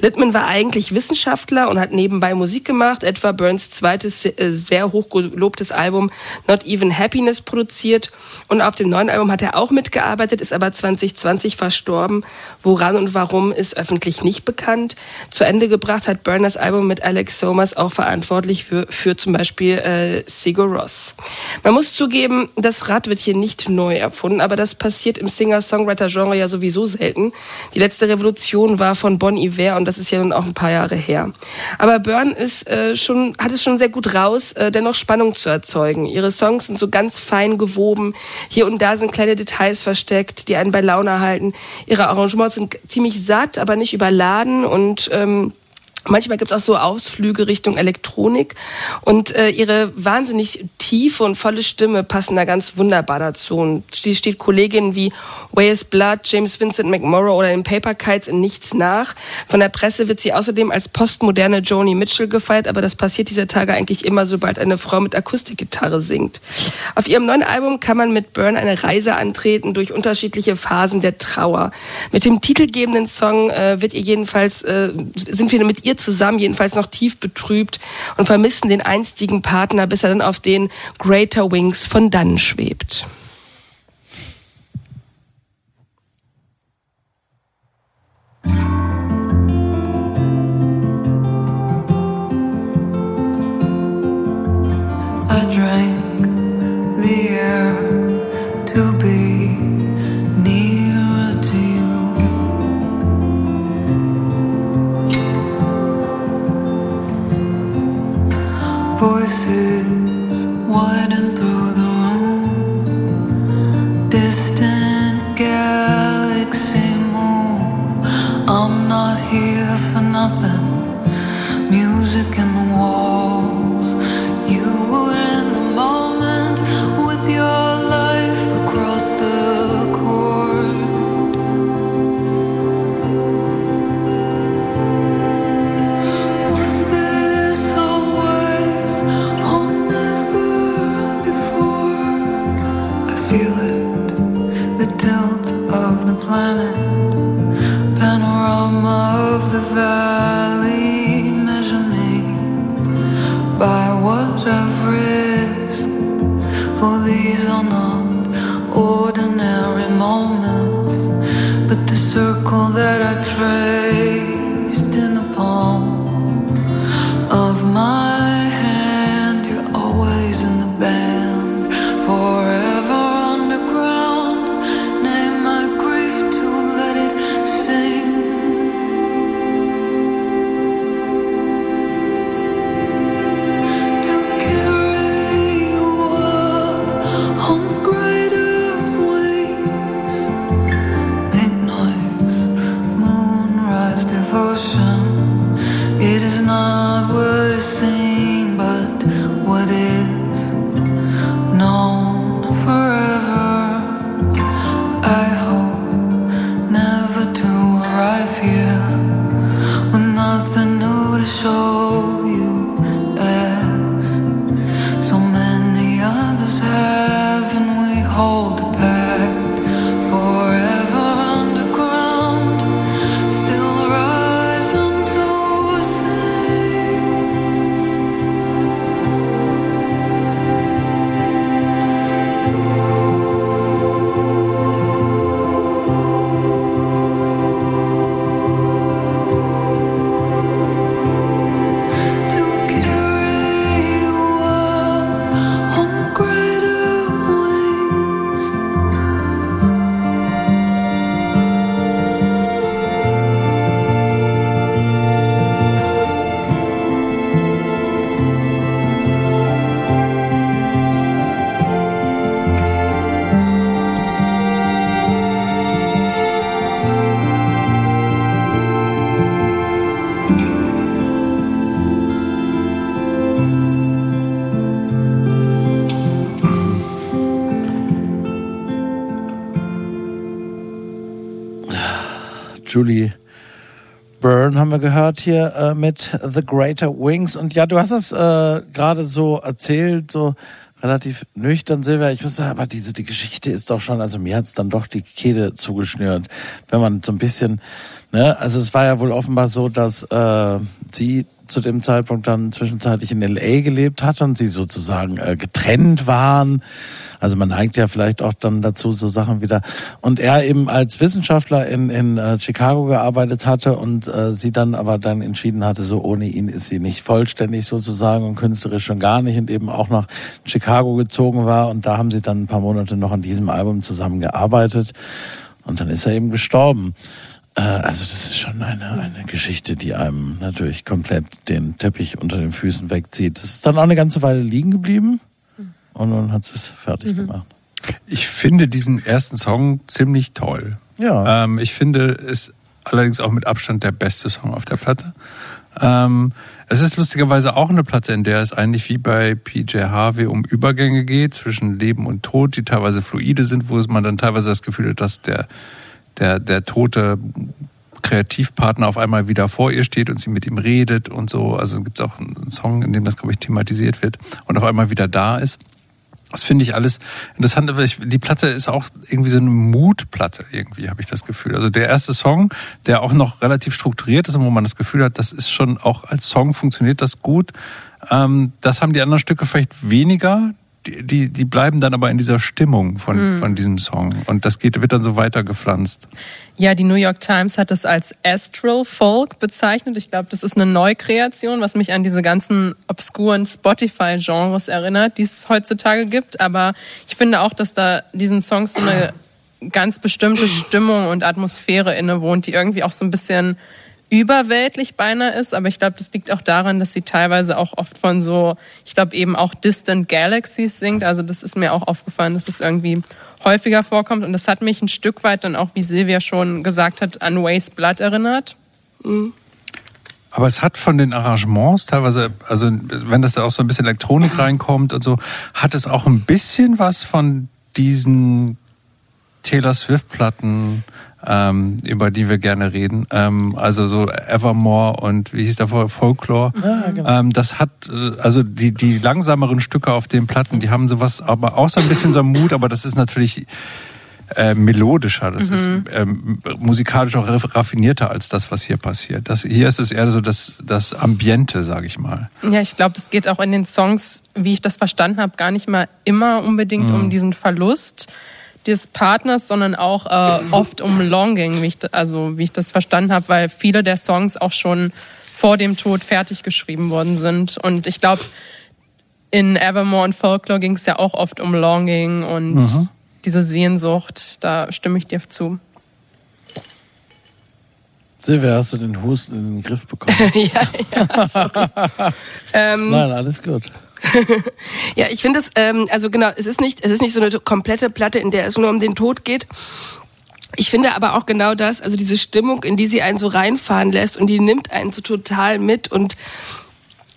Littman war eigentlich Wissenschaftler und hat nebenbei Musik gemacht, etwa Burns zweites äh, sehr hochgelobtes Album Not Even Happiness produziert und auf dem neuen Album hat er auch mitgearbeitet, ist aber 2020 verstorben. Woran und warum ist öffentlich nicht bekannt. Zu Ende gebracht hat Burners Album mit Alex Somas auch verantwortlich für, für zum Beispiel äh, Sigur Ross. Man muss zugeben, das Rad wird hier nicht neu erfunden, aber das passiert im Singer-Songwriter-Genre ja sowieso selten. Die letzte Revolution war von Bon Iver und das ist ja nun auch ein paar Jahre her. Aber Byrne ist äh, schon, hat es schon sehr gut raus, äh, dennoch Spannung zu erzeugen. Ihre Songs sind so ganz fein gewoben. Hier und da sind kleine Details versteckt, die einen bei Laune halten. Ihre Arrangements sind ziemlich satt, aber nicht überladen und ähm, um, Manchmal gibt es auch so Ausflüge Richtung Elektronik und äh, ihre wahnsinnig tiefe und volle Stimme passen da ganz wunderbar dazu. Und sie steht Kolleginnen wie Wales Blood, James Vincent McMorrow oder den Paper Kites in nichts nach. Von der Presse wird sie außerdem als postmoderne Joni Mitchell gefeiert, aber das passiert dieser Tage eigentlich immer, sobald eine Frau mit Akustikgitarre singt. Auf ihrem neuen Album kann man mit Byrne eine Reise antreten durch unterschiedliche Phasen der Trauer. Mit dem titelgebenden Song äh, wird ihr jedenfalls, äh, sind wir mit ihr zusammen jedenfalls noch tief betrübt und vermissen den einstigen Partner, bis er dann auf den Greater Wings von dann schwebt. Julie Byrne haben wir gehört hier äh, mit The Greater Wings. Und ja, du hast es äh, gerade so erzählt, so relativ nüchtern, Silvia. Ich muss sagen, aber diese die Geschichte ist doch schon, also mir hat's dann doch die Kehle zugeschnürt, wenn man so ein bisschen, ne, also es war ja wohl offenbar so, dass äh, sie zu dem Zeitpunkt dann zwischenzeitlich in LA gelebt hat und sie sozusagen äh, getrennt waren. Also man neigt ja vielleicht auch dann dazu, so Sachen wieder. Und er eben als Wissenschaftler in, in äh, Chicago gearbeitet hatte und äh, sie dann aber dann entschieden hatte, so ohne ihn ist sie nicht vollständig sozusagen und künstlerisch schon gar nicht und eben auch nach Chicago gezogen war. Und da haben sie dann ein paar Monate noch an diesem Album zusammengearbeitet. Und dann ist er eben gestorben. Äh, Also das ist schon eine, eine Geschichte, die einem natürlich komplett den Teppich unter den Füßen wegzieht. Das ist dann auch eine ganze Weile liegen geblieben und dann hat es fertig gemacht. Ich finde diesen ersten Song ziemlich toll. Ja. Ähm, ich finde es allerdings auch mit Abstand der beste Song auf der Platte. Ähm, es ist lustigerweise auch eine Platte, in der es eigentlich wie bei PJ Harvey um Übergänge geht zwischen Leben und Tod, die teilweise fluide sind, wo man dann teilweise das Gefühl hat, dass der, der, der tote Kreativpartner auf einmal wieder vor ihr steht und sie mit ihm redet und so. Also gibt es auch einen Song, in dem das, glaube ich, thematisiert wird und auf einmal wieder da ist. Das finde ich alles interessant, aber ich, die Platte ist auch irgendwie so eine Mutplatte, irgendwie habe ich das Gefühl. Also der erste Song, der auch noch relativ strukturiert ist und wo man das Gefühl hat, das ist schon auch als Song funktioniert das gut. Ähm, das haben die anderen Stücke vielleicht weniger. Die, die, bleiben dann aber in dieser Stimmung von, Mhm. von diesem Song. Und das geht, wird dann so weiter gepflanzt. Ja, die New York Times hat es als Astral Folk bezeichnet. Ich glaube, das ist eine Neukreation, was mich an diese ganzen obskuren Spotify-Genres erinnert, die es heutzutage gibt. Aber ich finde auch, dass da diesen Songs so eine ganz bestimmte Stimmung und Atmosphäre innewohnt, die irgendwie auch so ein bisschen überweltlich beinahe ist, aber ich glaube, das liegt auch daran, dass sie teilweise auch oft von so, ich glaube eben auch Distant Galaxies singt. Also das ist mir auch aufgefallen, dass es irgendwie häufiger vorkommt und das hat mich ein Stück weit dann auch, wie Silvia schon gesagt hat, an Waste Blood erinnert. Aber es hat von den Arrangements teilweise, also wenn das da auch so ein bisschen Elektronik reinkommt und so, hat es auch ein bisschen was von diesen Taylor Swift-Platten, ähm, über die wir gerne reden. Ähm, also so Evermore und wie hieß der vorher, Folklore. Ja, genau. Ähm, das hat, äh, also die, die langsameren Stücke auf den Platten, die haben sowas, aber auch so ein bisschen so Mut, aber das ist natürlich äh, melodischer, das Mhm. ist ähm, musikalisch auch raff- raffinierter als das, was hier passiert. Das, hier ist es eher so das, das Ambiente, sage ich mal. Ja, ich glaube, es geht auch in den Songs, wie ich das verstanden habe, gar nicht mal immer unbedingt Mhm. um diesen Verlust des Partners, sondern auch äh, oft um Longing, wie ich, also wie ich das verstanden habe, weil viele der Songs auch schon vor dem Tod fertig geschrieben worden sind. Und ich glaube, in Evermore und Folklore ging es ja auch oft um Longing und Mhm. diese Sehnsucht. Da stimme ich dir zu. Silvia, hast du den Husten in den Griff bekommen? ja, ja, ähm, Nein, alles gut. Ja, ich finde es, ähm, also genau, es ist nicht, es ist nicht so eine komplette Platte, in der es nur um den Tod geht. Ich finde aber auch genau das, also diese Stimmung, in die sie einen so reinfahren lässt und die nimmt einen so total mit und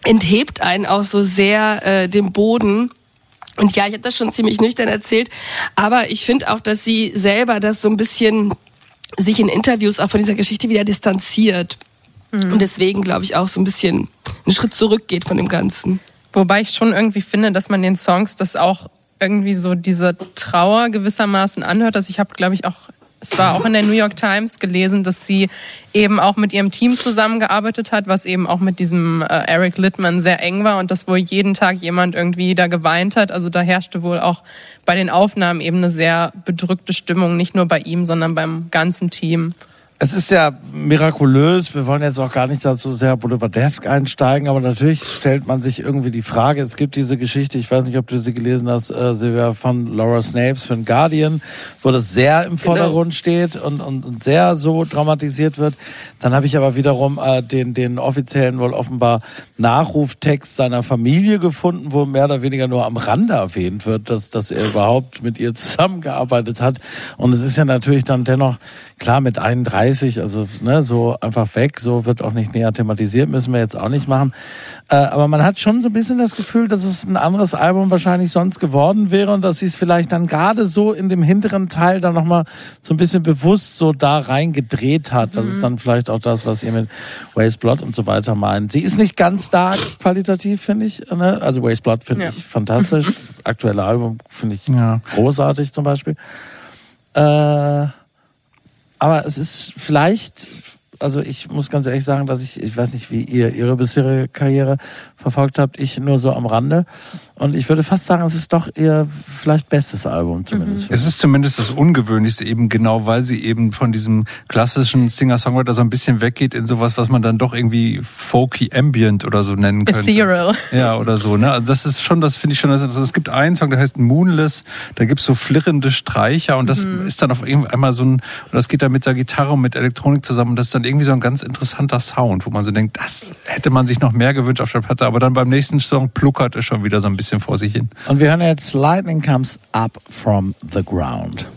enthebt einen auch so sehr äh, dem Boden. Und ja, ich habe das schon ziemlich nüchtern erzählt, aber ich finde auch, dass sie selber das so ein bisschen sich in Interviews auch von dieser Geschichte wieder distanziert. Und deswegen, glaube ich, auch so ein bisschen einen Schritt zurückgeht von dem Ganzen. Wobei ich schon irgendwie finde, dass man den Songs das auch irgendwie so diese Trauer gewissermaßen anhört. Also ich habe, glaube ich, auch, es war auch in der New York Times gelesen, dass sie eben auch mit ihrem Team zusammengearbeitet hat, was eben auch mit diesem äh, Eric Littman sehr eng war und dass wohl jeden Tag jemand irgendwie da geweint hat. Also da herrschte wohl auch bei den Aufnahmen eben eine sehr bedrückte Stimmung, nicht nur bei ihm, sondern beim ganzen Team. Es ist ja mirakulös. Wir wollen jetzt auch gar nicht dazu sehr boulevardesk einsteigen, aber natürlich stellt man sich irgendwie die Frage, es gibt diese Geschichte, ich weiß nicht, ob du sie gelesen hast, äh, Silvia, von Laura Snapes für den Guardian, wo das sehr im Vordergrund steht und, und, und sehr so dramatisiert wird. Dann habe ich aber wiederum äh, den, den offiziellen, wohl offenbar Nachruftext seiner Familie gefunden, wo mehr oder weniger nur am Rande erwähnt wird, dass, dass er überhaupt mit ihr zusammengearbeitet hat. Und es ist ja natürlich dann dennoch, klar, mit 31 mäßig, also ne, so einfach weg, so wird auch nicht näher thematisiert, müssen wir jetzt auch nicht machen. Äh, aber man hat schon so ein bisschen das Gefühl, dass es ein anderes Album wahrscheinlich sonst geworden wäre und dass sie es vielleicht dann gerade so in dem hinteren Teil dann nochmal so ein bisschen bewusst so da reingedreht hat. Das ist dann vielleicht auch das, was ihr mit Waste Blood und so weiter meint. Sie ist nicht ganz stark qualitativ, finde ich. Ne? Also Waste Blood finde Ja. ich fantastisch. Das aktuelle Album finde ich Ja. großartig zum Beispiel. Äh, aber es ist vielleicht, also ich muss ganz ehrlich sagen, dass ich, ich weiß nicht, wie ihr ihre bisherige Karriere verfolgt habt, ich nur so am Rande. Und ich würde fast sagen, es ist doch ihr vielleicht bestes Album zumindest. Es ist zumindest das Ungewöhnlichste, eben genau, weil sie eben von diesem klassischen Singer-Songwriter so ein bisschen weggeht in sowas, was man dann doch irgendwie folky ambient oder so nennen könnte. Ethereal. Ja, oder so. Ne? Also das ist schon, das finde ich schon, also es gibt einen Song, der heißt Moonless, da gibt's so flirrende Streicher und das ist dann auf einmal so ein, und das geht dann mit der Gitarre und mit Elektronik zusammen und das ist dann irgendwie so ein ganz interessanter Sound, wo man so denkt, das hätte man sich noch mehr gewünscht auf der Platte, aber dann beim nächsten Song pluckert es schon wieder so ein bisschen vor sich hin. Und wir hören jetzt Lightning Comes Up from the Ground.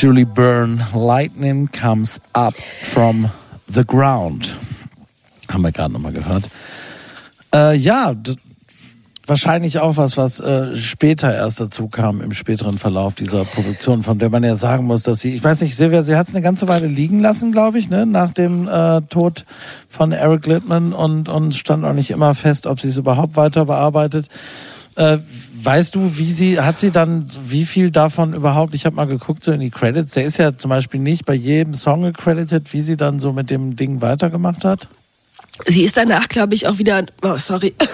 Julie Byrne, Lightning Comes Up from the Ground. Haben wir gerade nochmal gehört. Äh, ja, wahrscheinlich auch was, was äh, später erst dazu kam im späteren Verlauf dieser Produktion, von der man ja sagen muss, dass sie, ich weiß nicht, Silvia, sie hat es eine ganze Weile liegen lassen, glaube ich, ne, nach dem äh, Tod von Eric Littman und, und stand auch nicht immer fest, ob sie es überhaupt weiter bearbeitet. Äh, weißt du, wie sie, hat sie dann, wie viel davon überhaupt, ich habe mal geguckt, so in die Credits, der ist ja zum Beispiel nicht bei jedem Song gecredited, wie sie dann so mit dem Ding weitergemacht hat? Sie ist danach, glaube ich, auch wieder, oh, sorry.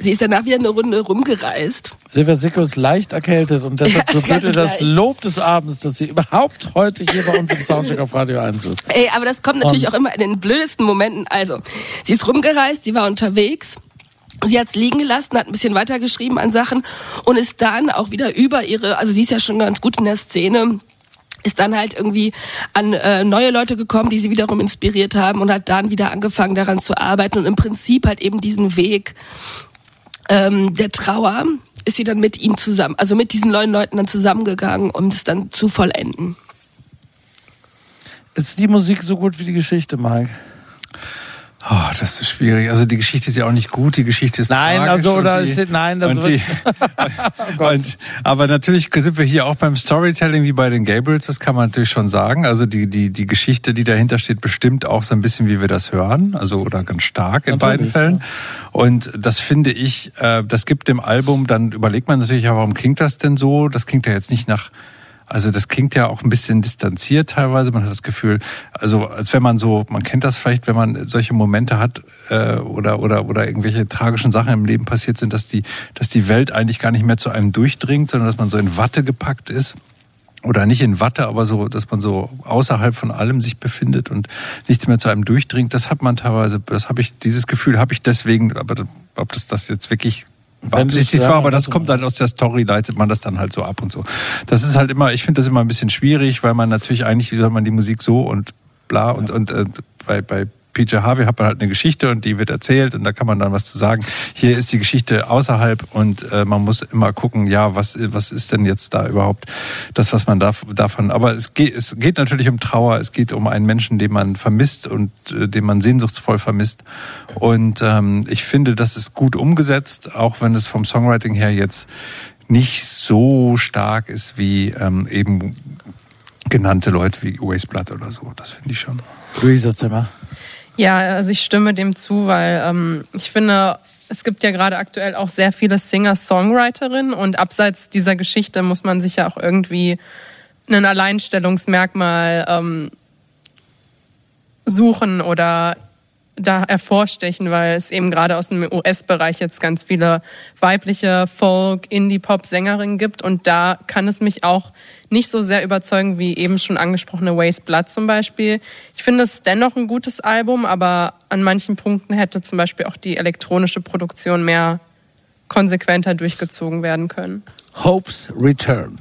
Sie ist danach wieder eine Runde rumgereist. Silvia Sicko ist leicht erkältet und deshalb gebührt ihr das. Lob des Abends, dass sie überhaupt heute hier bei uns im Soundcheck auf Radio 1 ist. Ey, aber das kommt natürlich Und- auch immer in den blödesten Momenten. Also, sie ist rumgereist, sie war unterwegs. Sie hat's liegen gelassen, hat ein bisschen weitergeschrieben an Sachen und ist dann auch wieder über ihre, also sie ist ja schon ganz gut in der Szene, ist dann halt irgendwie an äh, neue Leute gekommen, die sie wiederum inspiriert haben und hat dann wieder angefangen daran zu arbeiten und im Prinzip halt eben diesen Weg ähm, der Trauer ist sie dann mit ihm zusammen, also mit diesen neuen Leuten dann zusammengegangen, um es dann zu vollenden. Ist die Musik so gut wie die Geschichte, Mike? Oh, das ist schwierig. Also die Geschichte ist ja auch nicht gut, die Geschichte ist Nein, also, oder die, ist nein, das und die, und, aber natürlich sind wir hier auch beim Storytelling wie bei den Gabriels, das kann man natürlich schon sagen. Also die, die, die Geschichte, die dahinter steht, bestimmt auch so ein bisschen, wie wir das hören, also oder ganz stark in beiden Natürlich, Fällen. Und das finde ich, äh, das gibt dem Album, dann überlegt man natürlich, ja, warum klingt das denn so? Das klingt ja jetzt nicht nach also das klingt ja auch ein bisschen distanziert teilweise. Man hat das Gefühl, also als wenn man so, man kennt das vielleicht, wenn man solche Momente hat äh, oder oder oder irgendwelche tragischen Sachen im Leben passiert sind, dass die dass die Welt eigentlich gar nicht mehr zu einem durchdringt, sondern dass man so in Watte gepackt ist oder nicht in Watte, aber so, dass man so außerhalb von allem sich befindet und nichts mehr zu einem durchdringt. Das hat man teilweise, das habe ich, dieses Gefühl habe ich deswegen, aber ob das das jetzt wirklich Wenn du's beabsichtigt war, sagen, aber das kommt halt aus der Story, leitet man das dann halt so ab und so. Das ist halt immer, ich finde das immer ein bisschen schwierig, weil man natürlich eigentlich, wie soll man die Musik so und bla und, und äh, bei, bei PJ Harvey hat man halt eine Geschichte und die wird erzählt und da kann man dann was zu sagen. Hier ist die Geschichte außerhalb und äh, man muss immer gucken, ja, was, was ist denn jetzt da überhaupt das, was man da, davon. Aber es geht, es geht natürlich um Trauer, es geht um einen Menschen, den man vermisst und äh, den man sehnsuchtsvoll vermisst. Und ähm, ich finde, das ist gut umgesetzt, auch wenn es vom Songwriting her jetzt nicht so stark ist wie ähm, eben genannte Leute wie Waste Blood oder so. Das finde ich schon. Luisa Zimmer. Ja, also ich stimme dem zu, weil ähm, ich finde, es gibt ja gerade aktuell auch sehr viele Singer-Songwriterinnen und abseits dieser Geschichte muss man sich ja auch irgendwie ein Alleinstellungsmerkmal ähm, suchen oder da hervorstechen, weil es eben gerade aus dem US-Bereich jetzt ganz viele weibliche Folk, Indie-Pop-Sängerinnen gibt und da kann es mich auch nicht so sehr überzeugen wie eben schon angesprochene Waste Blood zum Beispiel. Ich finde es dennoch ein gutes Album, aber an manchen Punkten hätte zum Beispiel auch die elektronische Produktion mehr konsequenter durchgezogen werden können. Hope's Return.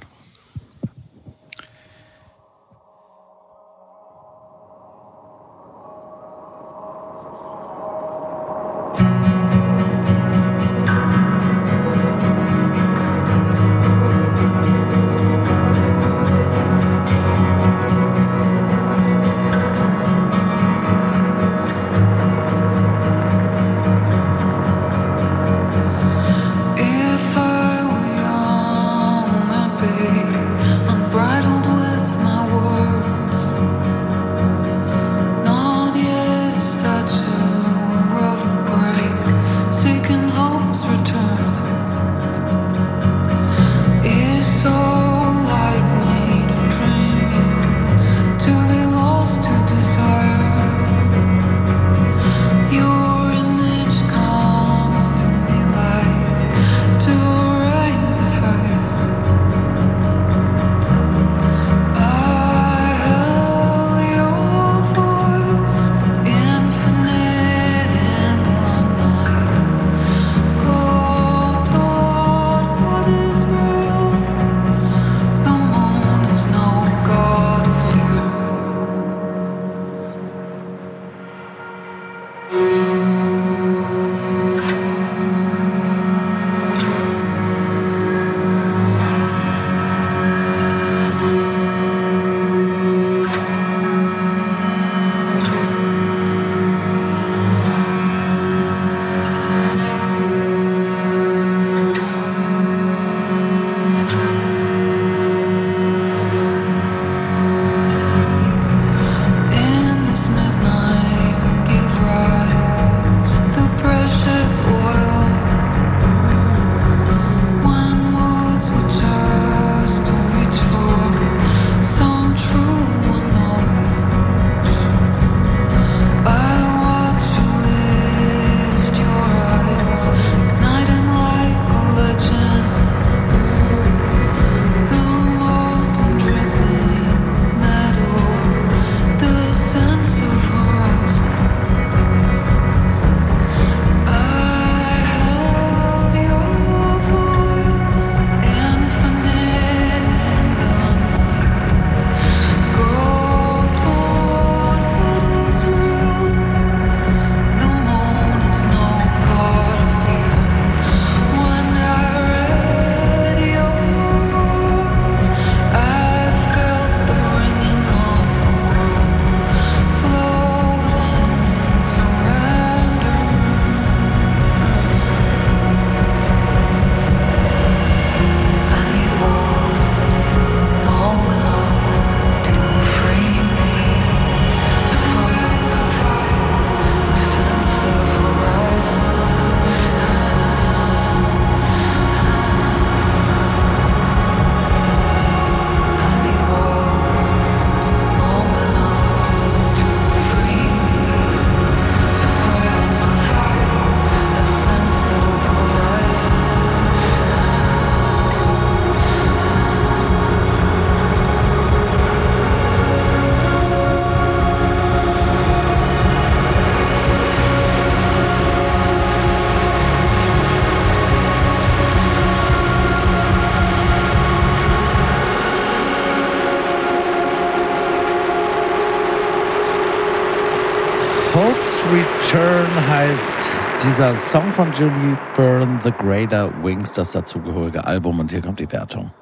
Dieser Song von Julie Byrne, The Greater Wings, das dazugehörige Album. Und hier kommt die Wertung.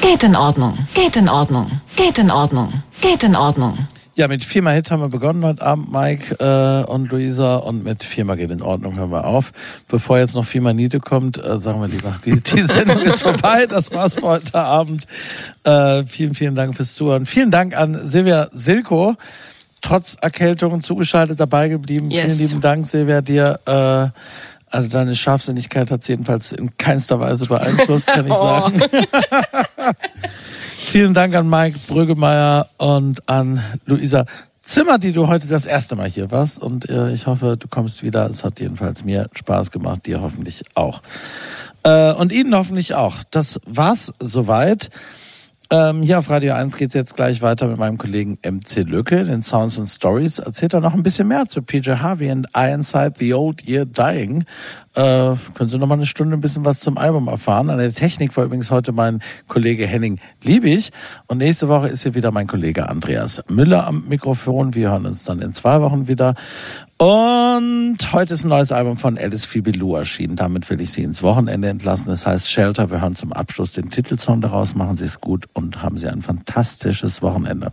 Geht in Ordnung, geht in Ordnung, geht in Ordnung, geht in Ordnung. Ja, mit viermal Hit haben wir begonnen heute Abend, Mike äh, und Luisa. Und mit viermal geht in Ordnung hören wir auf. Bevor jetzt noch viermal Niete kommt, äh, sagen wir lieber, die, die Sendung ist vorbei. Das war's für heute Abend. Äh, vielen, vielen Dank fürs Zuhören. Vielen Dank an Silvia Silko, trotz Erkältung zugeschaltet dabei geblieben. Yes. Vielen lieben Dank, Silvia, dir. Äh, also deine Scharfsinnigkeit hat jedenfalls in keinster Weise beeinflusst, kann ich sagen. Vielen Dank an Mike Brüggemeier und an Luisa Zimmer, die du heute das erste Mal hier warst. Und äh, ich hoffe, du kommst wieder. Es hat jedenfalls mir Spaß gemacht, dir hoffentlich auch. Äh, und Ihnen hoffentlich auch. Das war's soweit. Ähm, hier auf Radio 1 geht's jetzt gleich weiter mit meinem Kollegen MC Lücke, den Sounds and Stories. Erzählt er noch ein bisschen mehr zu PJ Harvey and I Inside the Old Year Dying. Äh, können Sie noch mal eine Stunde ein bisschen was zum Album erfahren. An der Technik war übrigens heute mein Kollege Henning Liebig. Und nächste Woche ist hier wieder mein Kollege Andreas Müller am Mikrofon. Wir hören uns dann in zwei Wochen wieder. Und heute ist ein neues Album von Alice Fibelou erschienen. Damit will ich Sie ins Wochenende entlassen. Das heißt Shelter. Wir hören zum Abschluss den Titelsong daraus. Machen Sie es gut und haben Sie ein fantastisches Wochenende.